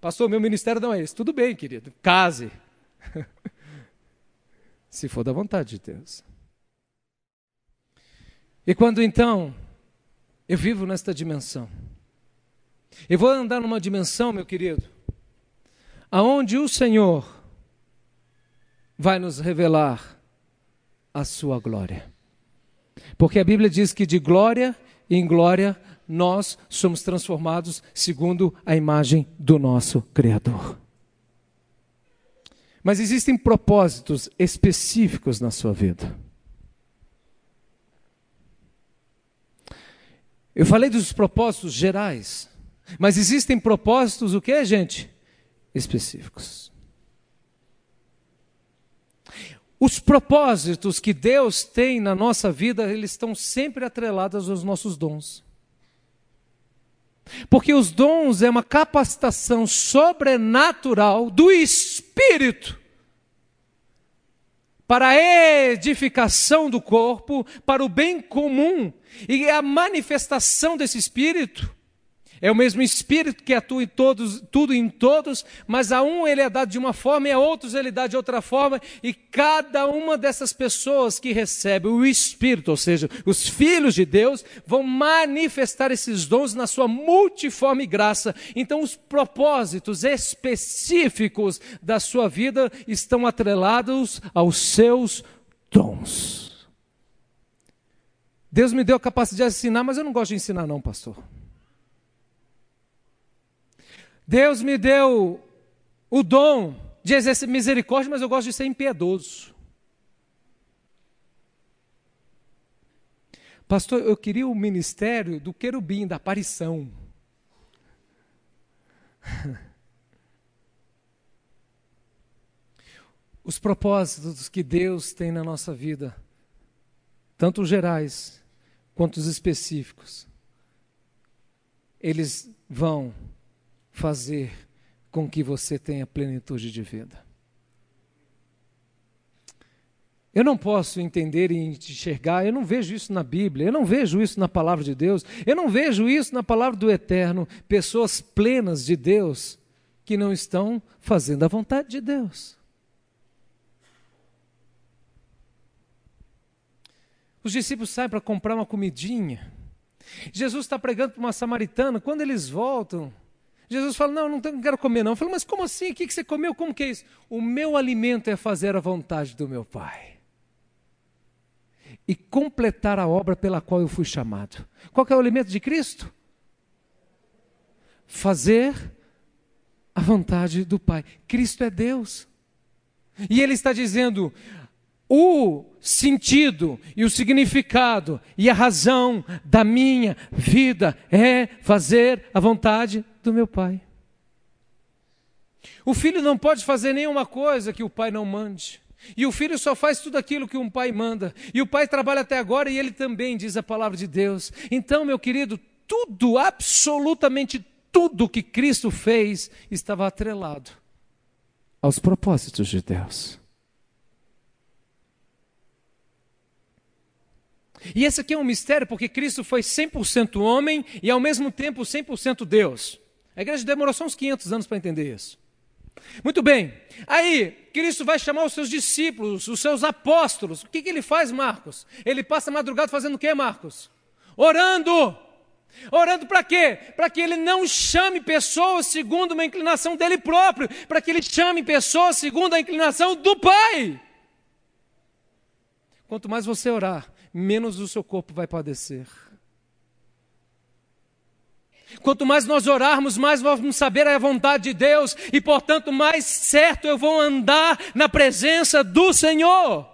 Pastor, meu ministério não é esse. Tudo bem, querido, case. Se for da vontade de Deus. E quando então eu vivo nesta dimensão, eu vou andar numa dimensão, meu querido, aonde o Senhor vai nos revelar a sua glória. Porque a Bíblia diz que de glória em glória nós somos transformados segundo a imagem do nosso Criador. Mas existem propósitos específicos na sua vida. Eu falei dos propósitos gerais, mas existem propósitos o que, gente? Específicos. Os propósitos que Deus tem na nossa vida, eles estão sempre atrelados aos nossos dons. Porque os dons é uma capacitação sobrenatural do Espírito para a edificação do corpo, para o bem comum. E a manifestação desse Espírito é o mesmo Espírito que atua em todos, tudo em todos, mas a um ele é dado de uma forma e a outros ele dá de outra forma, e cada uma dessas pessoas que recebe o Espírito, ou seja, os filhos de Deus, vão manifestar esses dons na sua multiforme graça. Então, os propósitos específicos da sua vida estão atrelados aos seus dons. Deus me deu a capacidade de ensinar, mas eu não gosto de ensinar, não, pastor. Deus me deu o dom de exercer misericórdia, mas eu gosto de ser impiedoso. Pastor, eu queria o ministério do querubim, da aparição. Os propósitos que Deus tem na nossa vida, tanto os gerais quanto os específicos, eles vão fazer com que você tenha plenitude de vida. Eu não posso entender e enxergar, eu não vejo isso na Bíblia, eu não vejo isso na palavra de Deus, eu não vejo isso na palavra do Eterno, pessoas plenas de Deus que não estão fazendo a vontade de Deus. Os discípulos saem para comprar uma comidinha. Jesus está pregando para uma samaritana. Quando eles voltam, Jesus fala: Não, não quero comer, não. Eu falo, mas como assim? O que você comeu? Como que é isso? O meu alimento é fazer a vontade do meu Pai e completar a obra pela qual eu fui chamado. Qual é o alimento de Cristo? Fazer a vontade do Pai. Cristo é Deus. E Ele está dizendo: o sentido e o significado e a razão da minha vida é fazer a vontade do meu Pai. O filho não pode fazer nenhuma coisa que o pai não mande. E o filho só faz tudo aquilo que um pai manda. E o pai trabalha até agora e ele também diz a palavra de Deus. Então, meu querido, tudo, absolutamente tudo que Cristo fez estava atrelado aos propósitos de Deus. E esse aqui é um mistério porque Cristo foi 100% homem e ao mesmo tempo 100% Deus. A igreja demorou só uns 500 anos para entender isso. Muito bem, aí Cristo vai chamar os seus discípulos, os seus apóstolos. O que, que ele faz, Marcos? Ele passa a madrugada fazendo o que, Marcos? Orando. Orando para quê? Para que ele não chame pessoas segundo uma inclinação dele próprio, para que ele chame pessoas segundo a inclinação do Pai. Quanto mais você orar, menos o seu corpo vai padecer. Quanto mais nós orarmos, mais vamos saber a vontade de Deus e, portanto, mais certo eu vou andar na presença do Senhor.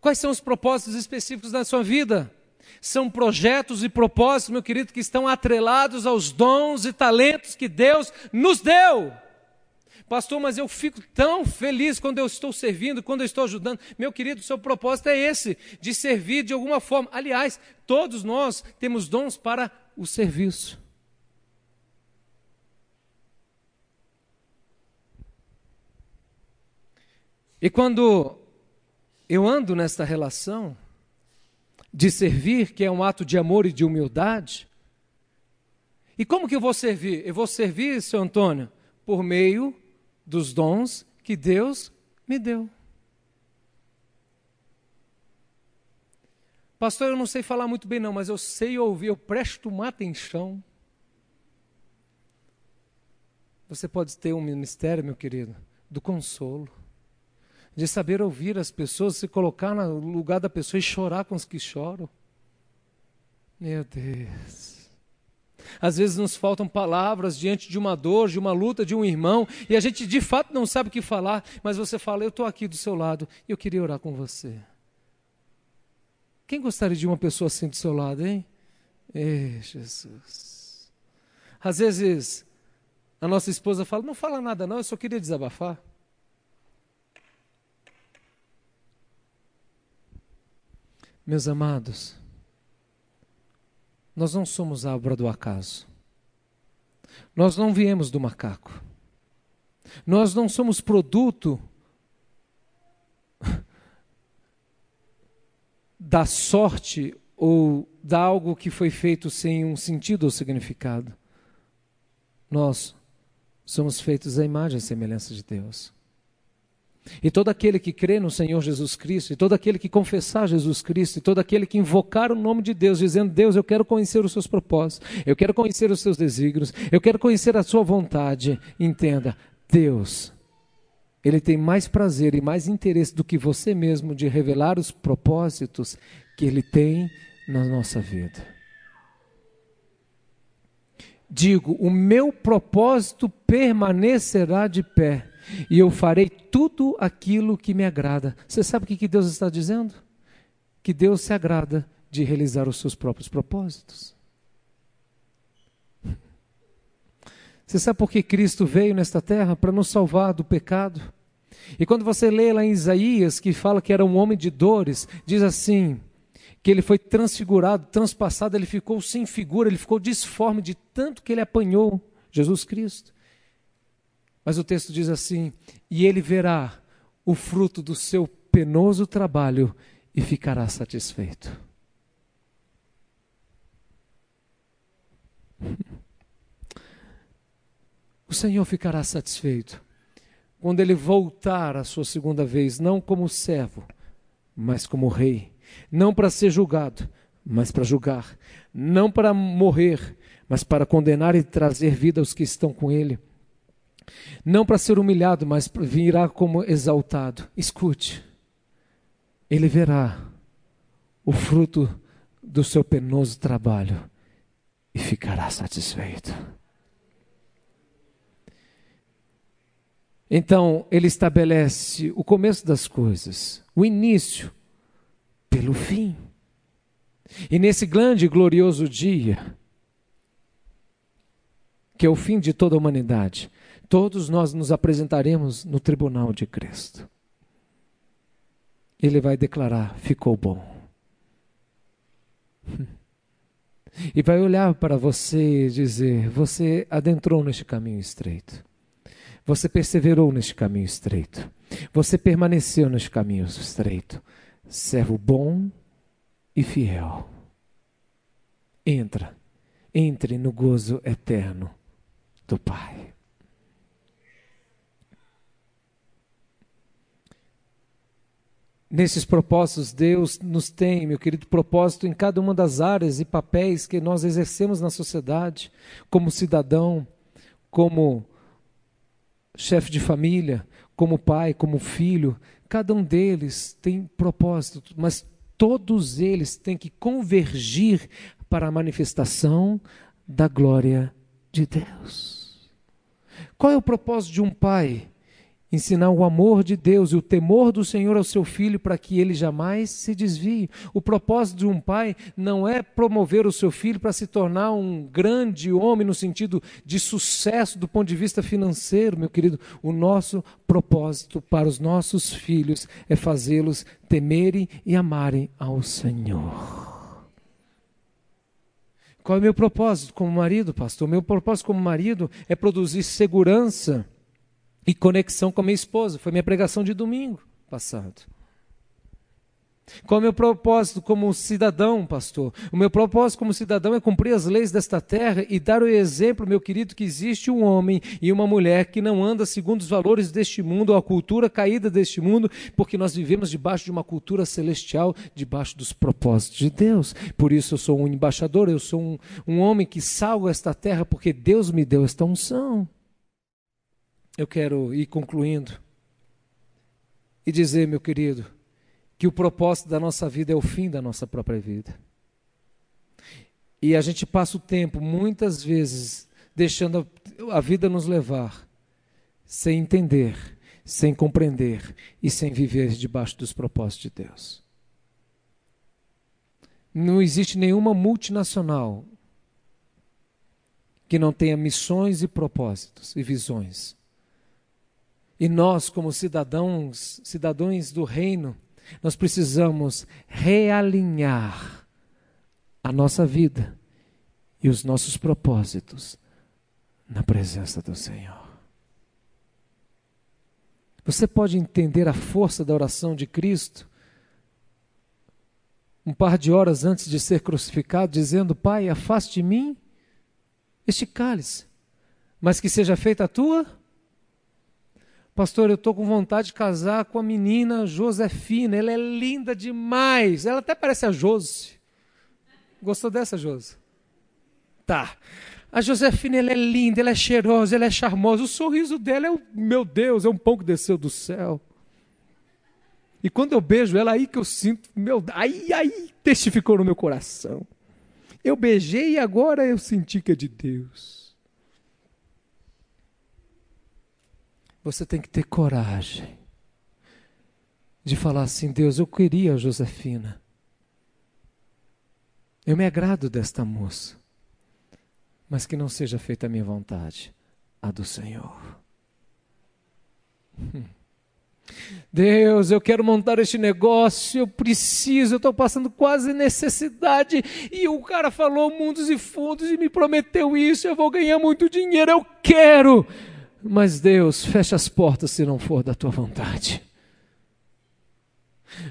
Quais são os propósitos específicos da sua vida? São projetos e propósitos, meu querido, que estão atrelados aos dons e talentos que Deus nos deu. Pastor, mas eu fico tão feliz quando eu estou servindo, quando eu estou ajudando. Meu querido, seu propósito é esse, de servir de alguma forma. Aliás, todos nós temos dons para o serviço. E quando eu ando nesta relação de servir, que é um ato de amor e de humildade, e como que eu vou servir? Eu vou servir, seu Antônio, por meio dos dons que Deus me deu. Pastor, eu não sei falar muito bem, não, mas eu sei ouvir, eu presto uma atenção. Você pode ter um ministério, meu querido, do consolo, de saber ouvir as pessoas, se colocar no lugar da pessoa e chorar com os que choram. Meu Deus. Às vezes nos faltam palavras diante de uma dor, de uma luta de um irmão, e a gente de fato não sabe o que falar, mas você fala: Eu estou aqui do seu lado e eu queria orar com você. Quem gostaria de uma pessoa assim do seu lado, hein? Ei, Jesus. Às vezes a nossa esposa fala: Não fala nada, não, eu só queria desabafar. Meus amados, nós não somos a obra do acaso. Nós não viemos do macaco. Nós não somos produto da sorte ou da algo que foi feito sem um sentido ou significado. Nós somos feitos à imagem e semelhança de Deus. E todo aquele que crê no Senhor Jesus Cristo, e todo aquele que confessar Jesus Cristo, e todo aquele que invocar o nome de Deus, dizendo: Deus, eu quero conhecer os seus propósitos, eu quero conhecer os seus desígnios, eu quero conhecer a sua vontade. Entenda, Deus, Ele tem mais prazer e mais interesse do que você mesmo de revelar os propósitos que Ele tem na nossa vida. Digo, o meu propósito permanecerá de pé e eu farei tudo aquilo que me agrada. Você sabe o que Deus está dizendo? Que Deus se agrada de realizar os seus próprios propósitos. Você sabe por que Cristo veio nesta terra? Para nos salvar do pecado. E quando você lê lá em Isaías, que fala que era um homem de dores, diz assim: que ele foi transfigurado, transpassado, ele ficou sem figura, ele ficou disforme de tanto que ele apanhou Jesus Cristo. Mas o texto diz assim: e ele verá o fruto do seu penoso trabalho e ficará satisfeito. O Senhor ficará satisfeito quando ele voltar a sua segunda vez, não como servo, mas como rei, não para ser julgado, mas para julgar, não para morrer, mas para condenar e trazer vida aos que estão com ele não para ser humilhado, mas virá como exaltado. Escute, ele verá o fruto do seu penoso trabalho e ficará satisfeito. Então, ele estabelece o começo das coisas, o início, pelo fim. E nesse grande e glorioso dia, que é o fim de toda a humanidade, todos nós nos apresentaremos no tribunal de Cristo. Ele vai declarar: ficou bom. E vai olhar para você e dizer: Você adentrou neste caminho estreito. Você perseverou neste caminho estreito. Você permaneceu neste caminho estreito. Servo bom e fiel. Entra, entre no gozo eterno do Pai. Nesses propósitos, Deus nos tem, meu querido, propósito em cada uma das áreas e papéis que nós exercemos na sociedade, como cidadão, como chefe de família, como pai, como filho. Cada um deles tem propósito, mas todos eles têm que convergir para a manifestação da glória de Deus. Qual é o propósito de um pai? Ensinar o amor de Deus e o temor do Senhor ao seu filho para que ele jamais se desvie. O propósito de um pai não é promover o seu filho para se tornar um grande homem no sentido de sucesso do ponto de vista financeiro, meu querido. O nosso propósito para os nossos filhos é fazê-los temerem e amarem ao Senhor. Qual é o meu propósito como marido, pastor? Meu propósito como marido é produzir segurança e conexão com a minha esposa. Foi minha pregação de domingo passado. Qual é o meu propósito como cidadão, pastor? O meu propósito como cidadão é cumprir as leis desta terra e dar o exemplo, meu querido, que existe um homem e uma mulher que não anda segundo os valores deste mundo, ou a cultura caída deste mundo, porque nós vivemos debaixo de uma cultura celestial, debaixo dos propósitos de Deus. Por isso eu sou um embaixador, eu sou um, um homem que salgo esta terra, porque Deus me deu esta unção. Eu quero ir concluindo e dizer, meu querido, que o propósito da nossa vida é o fim da nossa própria vida. E a gente passa o tempo, muitas vezes, deixando a vida nos levar, sem entender, sem compreender e sem viver debaixo dos propósitos de Deus. Não existe nenhuma multinacional que não tenha missões e propósitos e visões. E nós, como cidadãos, cidadãos do reino, nós precisamos realinhar a nossa vida e os nossos propósitos na presença do Senhor. Você pode entender a força da oração de Cristo um par de horas antes de ser crucificado, dizendo: Pai, afaste de mim este cálice, mas que seja feita a tua Pastor, eu estou com vontade de casar com a menina Josefina. Ela é linda demais. Ela até parece a Jose. Gostou dessa, Jose? Tá. A Josefina, ela é linda, ela é cheirosa, ela é charmosa. O sorriso dela é, o, meu Deus, é um pão que desceu do céu. E quando eu beijo ela, aí que eu sinto, meu, aí, aí testificou no meu coração. Eu beijei e agora eu senti que é de Deus. Você tem que ter coragem de falar assim: Deus, eu queria a Josefina. Eu me agrado desta moça, mas que não seja feita a minha vontade, a do Senhor. Deus, eu quero montar este negócio, eu preciso, eu estou passando quase necessidade. E o cara falou mundos e fundos e me prometeu isso, eu vou ganhar muito dinheiro, eu quero. Mas Deus, fecha as portas se não for da tua vontade.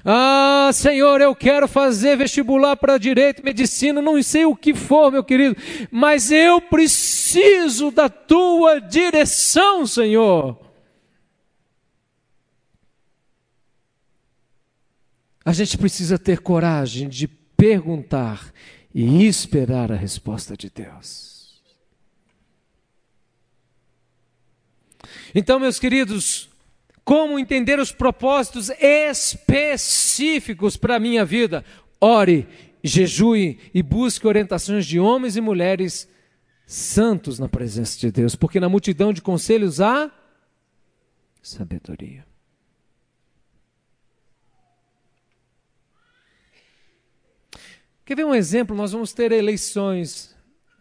Ah, Senhor, eu quero fazer vestibular para direito, medicina, não sei o que for, meu querido, mas eu preciso da tua direção, Senhor. A gente precisa ter coragem de perguntar e esperar a resposta de Deus. Então, meus queridos, como entender os propósitos específicos para a minha vida? Ore, jejue e busque orientações de homens e mulheres santos na presença de Deus, porque na multidão de conselhos há sabedoria. Quer ver um exemplo? Nós vamos ter eleições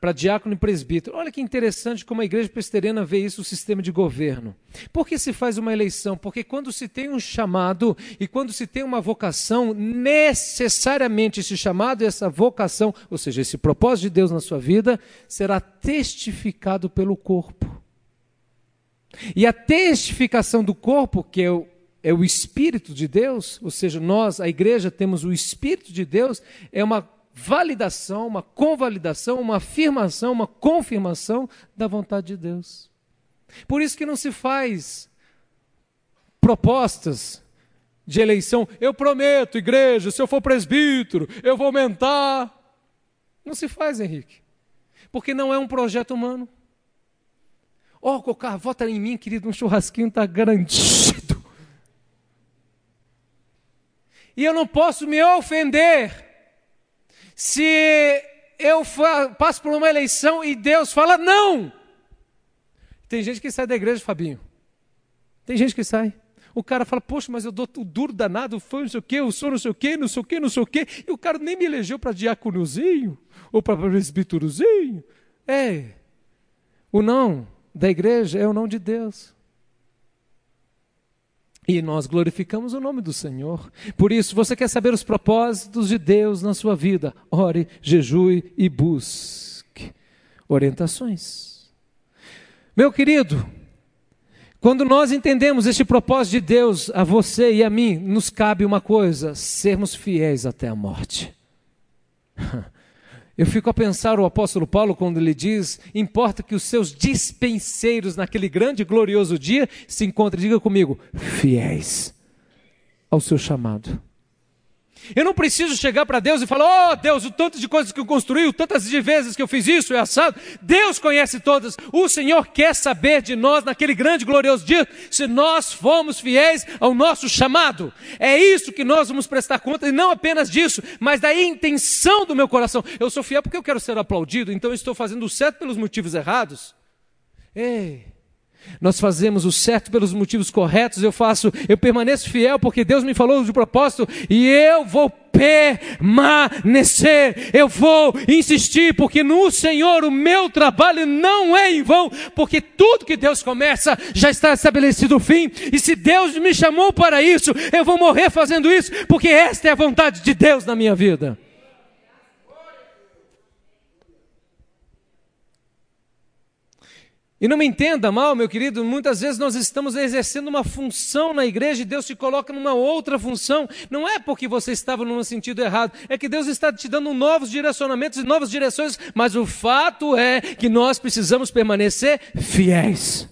para diácono e presbítero. Olha que interessante como a igreja presbiteriana vê isso, o sistema de governo. Por que se faz uma eleição? Porque quando se tem um chamado e quando se tem uma vocação, necessariamente esse chamado e essa vocação, ou seja, esse propósito de Deus na sua vida, será testificado pelo corpo. E a testificação do corpo, que é o, é o Espírito de Deus, ou seja, nós, a igreja, temos o Espírito de Deus, é uma validação, uma convalidação, uma afirmação, uma confirmação da vontade de Deus. Por isso que não se faz propostas de eleição. Eu prometo, igreja, se eu for presbítero, eu vou aumentar. Não se faz, Henrique. Porque não é um projeto humano. Ó, oh, Cocar, vota em mim, querido, um churrasquinho está garantido. E eu não posso me ofender se eu passo por uma eleição e Deus fala não. Tem gente que sai da igreja, Fabinho. Tem gente que sai. O cara fala, poxa, mas eu dou o duro danado, foi não sei o quê, eu sou não sei o quê, não sei o quê, não sei o quê. E o cara nem me elegeu para diáconozinho ou para presbíterozinho. É. O não da igreja é o não de Deus. E nós glorificamos o nome do Senhor. Por isso, você quer saber os propósitos de Deus na sua vida? Ore, jejue e busque orientações. Meu querido, quando nós entendemos este propósito de Deus a você e a mim, nos cabe uma coisa: sermos fiéis até a morte. Eu fico a pensar o apóstolo Paulo quando ele diz: importa que os seus dispenseiros naquele grande e glorioso dia se encontrem, diga comigo, fiéis ao seu chamado. Eu não preciso chegar para Deus e falar: Oh Deus, o tanto de coisas que eu construí, o tantas de vezes que eu fiz isso e assado. Deus conhece todas. O Senhor quer saber de nós naquele grande glorioso dia se nós fomos fiéis ao nosso chamado. É isso que nós vamos prestar conta e não apenas disso, mas da intenção do meu coração. Eu sou fiel porque eu quero ser aplaudido, então eu estou fazendo o certo pelos motivos errados. Ei, nós fazemos o certo pelos motivos corretos, eu faço, eu permaneço fiel porque Deus me falou de propósito e eu vou permanecer, eu vou insistir, porque no Senhor o meu trabalho não é em vão, porque tudo que Deus começa já está estabelecido o fim, e se Deus me chamou para isso, eu vou morrer fazendo isso, porque esta é a vontade de Deus na minha vida. E não me entenda mal, meu querido, muitas vezes nós estamos exercendo uma função na igreja e Deus te coloca numa outra função. Não é porque você estava num sentido errado, é que Deus está te dando novos direcionamentos e novas direções, mas o fato é que nós precisamos permanecer fiéis.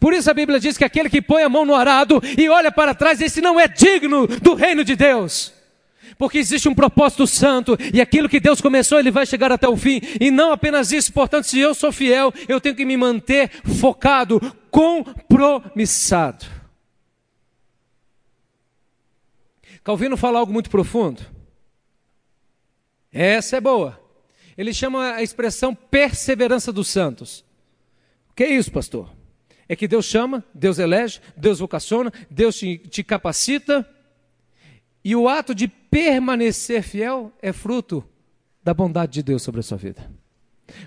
Por isso a Bíblia diz que aquele que põe a mão no arado e olha para trás, esse não é digno do reino de Deus porque existe um propósito santo e aquilo que Deus começou, ele vai chegar até o fim. E não apenas isso, portanto, se eu sou fiel, eu tenho que me manter focado, compromissado. Calvino fala algo muito profundo. Essa é boa. Ele chama a expressão perseverança dos santos. O que é isso, pastor? É que Deus chama, Deus elege, Deus vocaciona, Deus te, te capacita e o ato de permanecer fiel é fruto da bondade de Deus sobre a sua vida.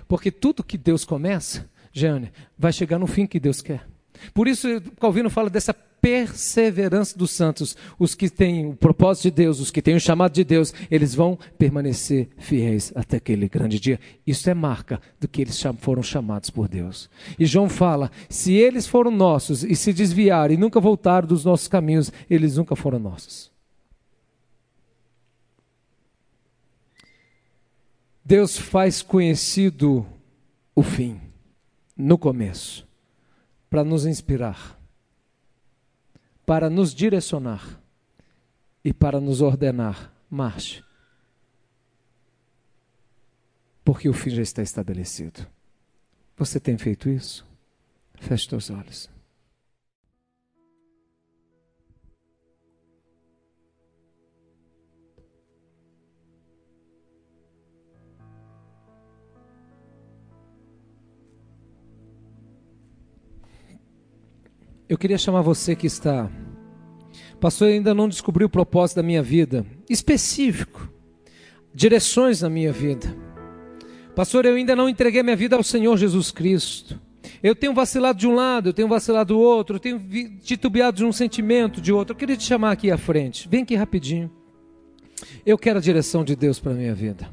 Porque tudo que Deus começa, Jeane, vai chegar no fim que Deus quer. Por isso, Calvino fala dessa perseverança dos santos. Os que têm o propósito de Deus, os que têm o chamado de Deus, eles vão permanecer fiéis até aquele grande dia. Isso é marca do que eles foram chamados por Deus. E João fala: se eles foram nossos e se desviaram e nunca voltaram dos nossos caminhos, eles nunca foram nossos. Deus faz conhecido o fim, no começo, para nos inspirar, para nos direcionar e para nos ordenar: marche. Porque o fim já está estabelecido. Você tem feito isso? Feche os olhos. Eu queria chamar você que está. Pastor, eu ainda não descobri o propósito da minha vida, específico, direções na minha vida. Pastor, eu ainda não entreguei minha vida ao Senhor Jesus Cristo. Eu tenho vacilado de um lado, eu tenho vacilado do outro, eu tenho titubeado de um sentimento, de outro. Eu queria te chamar aqui à frente. Vem aqui rapidinho. Eu quero a direção de Deus para a minha vida.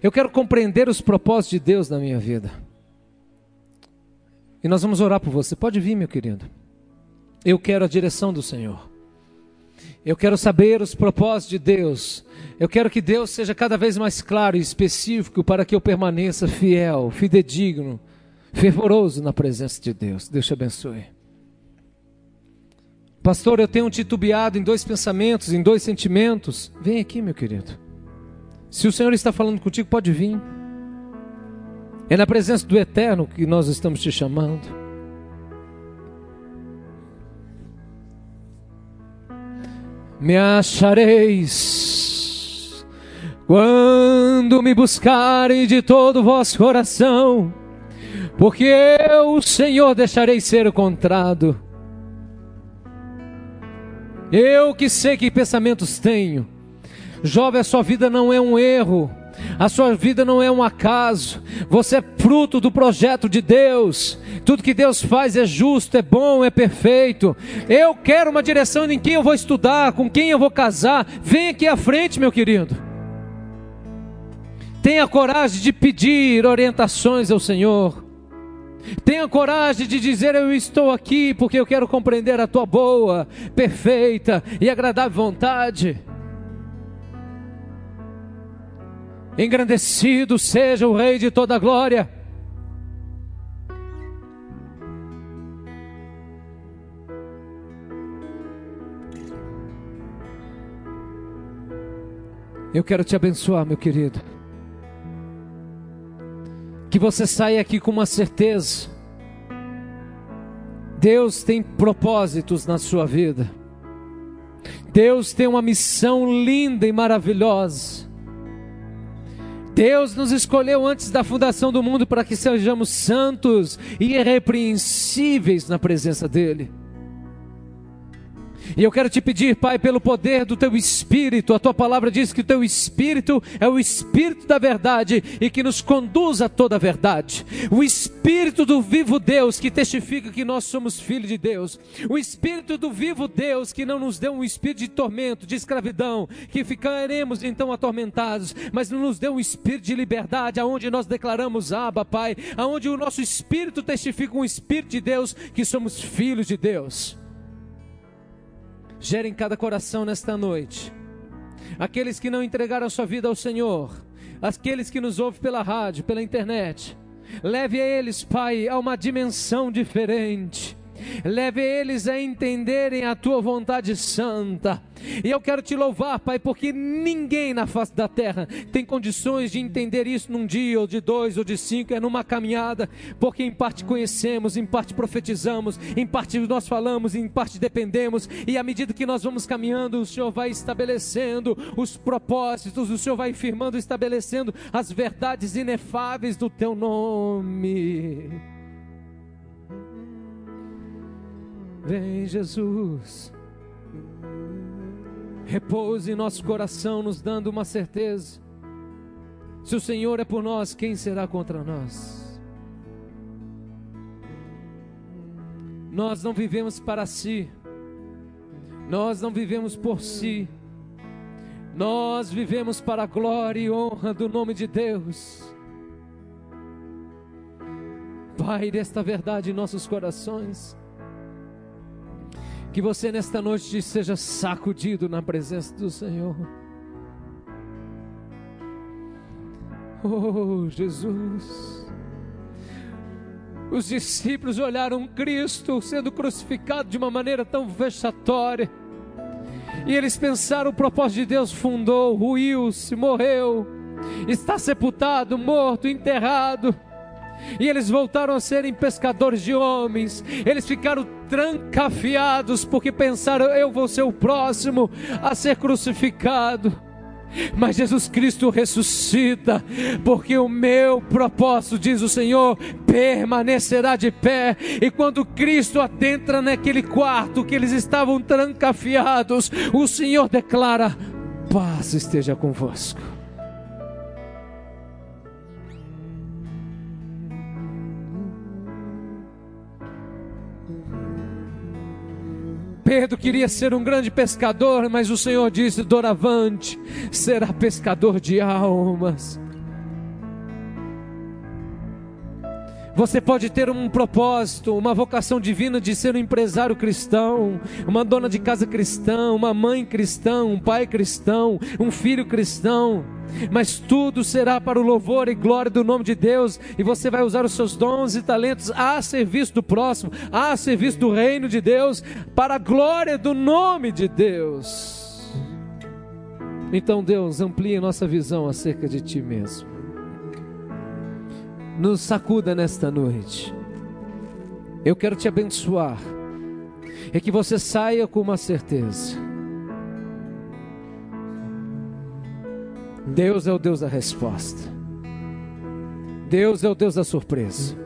Eu quero compreender os propósitos de Deus na minha vida. E nós vamos orar por você. Pode vir, meu querido. Eu quero a direção do Senhor. Eu quero saber os propósitos de Deus. Eu quero que Deus seja cada vez mais claro e específico para que eu permaneça fiel, fidedigno, fervoroso na presença de Deus. Deus te abençoe. Pastor, eu tenho titubeado em dois pensamentos, em dois sentimentos. Vem aqui, meu querido. Se o Senhor está falando contigo, pode vir. É na presença do Eterno que nós estamos te chamando. Me achareis quando me buscarem de todo o vosso coração, porque eu, o Senhor, deixarei ser encontrado. Eu que sei que pensamentos tenho. Jovem, a sua vida não é um erro. A sua vida não é um acaso, você é fruto do projeto de Deus. Tudo que Deus faz é justo, é bom, é perfeito. Eu quero uma direção em quem eu vou estudar, com quem eu vou casar. Vem aqui à frente, meu querido. Tenha coragem de pedir orientações ao Senhor. Tenha coragem de dizer: Eu estou aqui porque eu quero compreender a tua boa, perfeita e agradável vontade. Engrandecido seja o Rei de toda a glória. Eu quero te abençoar, meu querido. Que você saia aqui com uma certeza. Deus tem propósitos na sua vida. Deus tem uma missão linda e maravilhosa. Deus nos escolheu antes da fundação do mundo para que sejamos santos e irrepreensíveis na presença dEle. E eu quero te pedir, Pai, pelo poder do teu espírito, a tua palavra diz que o teu espírito é o espírito da verdade e que nos conduz a toda a verdade. O espírito do vivo Deus que testifica que nós somos filhos de Deus. O espírito do vivo Deus que não nos deu um espírito de tormento, de escravidão, que ficaremos então atormentados, mas nos deu um espírito de liberdade, aonde nós declaramos Abba, Pai, aonde o nosso espírito testifica um espírito de Deus que somos filhos de Deus. Gere em cada coração nesta noite. Aqueles que não entregaram sua vida ao Senhor, aqueles que nos ouvem pela rádio, pela internet, leve a eles, Pai, a uma dimensão diferente leve eles a entenderem a tua vontade santa. E eu quero te louvar, Pai, porque ninguém na face da terra tem condições de entender isso num dia, ou de dois, ou de cinco, é numa caminhada, porque em parte conhecemos, em parte profetizamos, em parte nós falamos, em parte dependemos, e à medida que nós vamos caminhando, o Senhor vai estabelecendo os propósitos, o Senhor vai firmando, estabelecendo as verdades inefáveis do teu nome. Vem, Jesus. Repouse em nosso coração, nos dando uma certeza. Se o Senhor é por nós, quem será contra nós? Nós não vivemos para si, nós não vivemos por si, nós vivemos para a glória e honra do nome de Deus. Pai, desta verdade em nossos corações. Que você nesta noite seja sacudido na presença do Senhor. Oh, Jesus. Os discípulos olharam Cristo sendo crucificado de uma maneira tão vexatória. E eles pensaram: o propósito de Deus fundou, ruiu-se, morreu, está sepultado, morto, enterrado. E eles voltaram a serem pescadores de homens. Eles ficaram trancafiados porque pensaram: eu vou ser o próximo a ser crucificado. Mas Jesus Cristo ressuscita, porque o meu propósito, diz o Senhor, permanecerá de pé. E quando Cristo adentra naquele quarto que eles estavam trancafiados, o Senhor declara: paz esteja convosco. Pedro queria ser um grande pescador, mas o Senhor disse: Doravante, será pescador de almas. Você pode ter um propósito, uma vocação divina de ser um empresário cristão, uma dona de casa cristã, uma mãe cristã, um pai cristão, um filho cristão mas tudo será para o louvor e glória do nome de Deus, e você vai usar os seus dons e talentos a serviço do próximo, a serviço do reino de Deus, para a glória do nome de Deus. Então, Deus, amplie nossa visão acerca de Ti mesmo. Nos sacuda nesta noite. Eu quero te abençoar. É que você saia com uma certeza Deus é o Deus da resposta. Deus é o Deus da surpresa.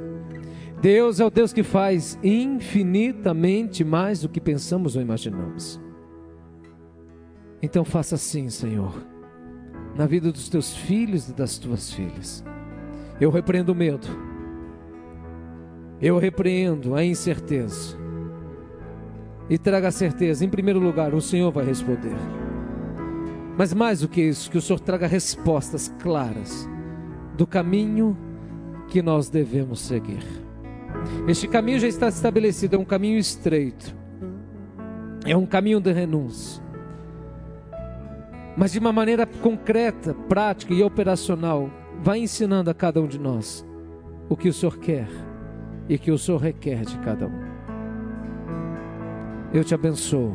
Deus é o Deus que faz infinitamente mais do que pensamos ou imaginamos. Então faça assim, Senhor, na vida dos teus filhos e das tuas filhas. Eu repreendo o medo. Eu repreendo a incerteza. E traga a certeza, em primeiro lugar, o Senhor vai responder. Mas mais do que isso, que o Senhor traga respostas claras do caminho que nós devemos seguir. Este caminho já está estabelecido, é um caminho estreito, é um caminho de renúncia. Mas de uma maneira concreta, prática e operacional, vai ensinando a cada um de nós o que o Senhor quer e que o Senhor requer de cada um. Eu te abençoo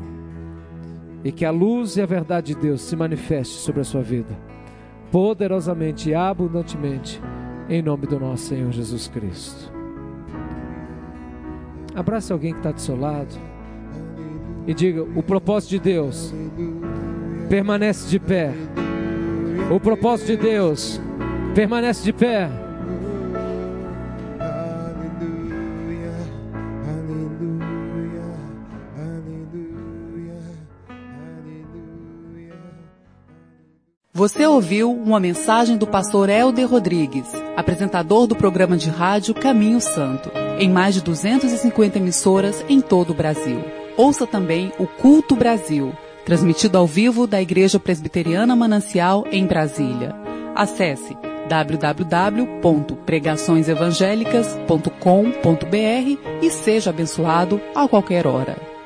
e que a luz e a verdade de Deus se manifeste sobre a sua vida, poderosamente e abundantemente, em nome do nosso Senhor Jesus Cristo. Abrace alguém que está do seu lado e diga: o propósito de Deus permanece de pé. O propósito de Deus permanece de pé. Você ouviu uma mensagem do pastor Helder Rodrigues, apresentador do programa de rádio Caminho Santo, em mais de 250 emissoras em todo o Brasil. Ouça também o Culto Brasil, transmitido ao vivo da Igreja Presbiteriana Manancial em Brasília. Acesse www.pregaçõesevangélicas.com.br e seja abençoado a qualquer hora.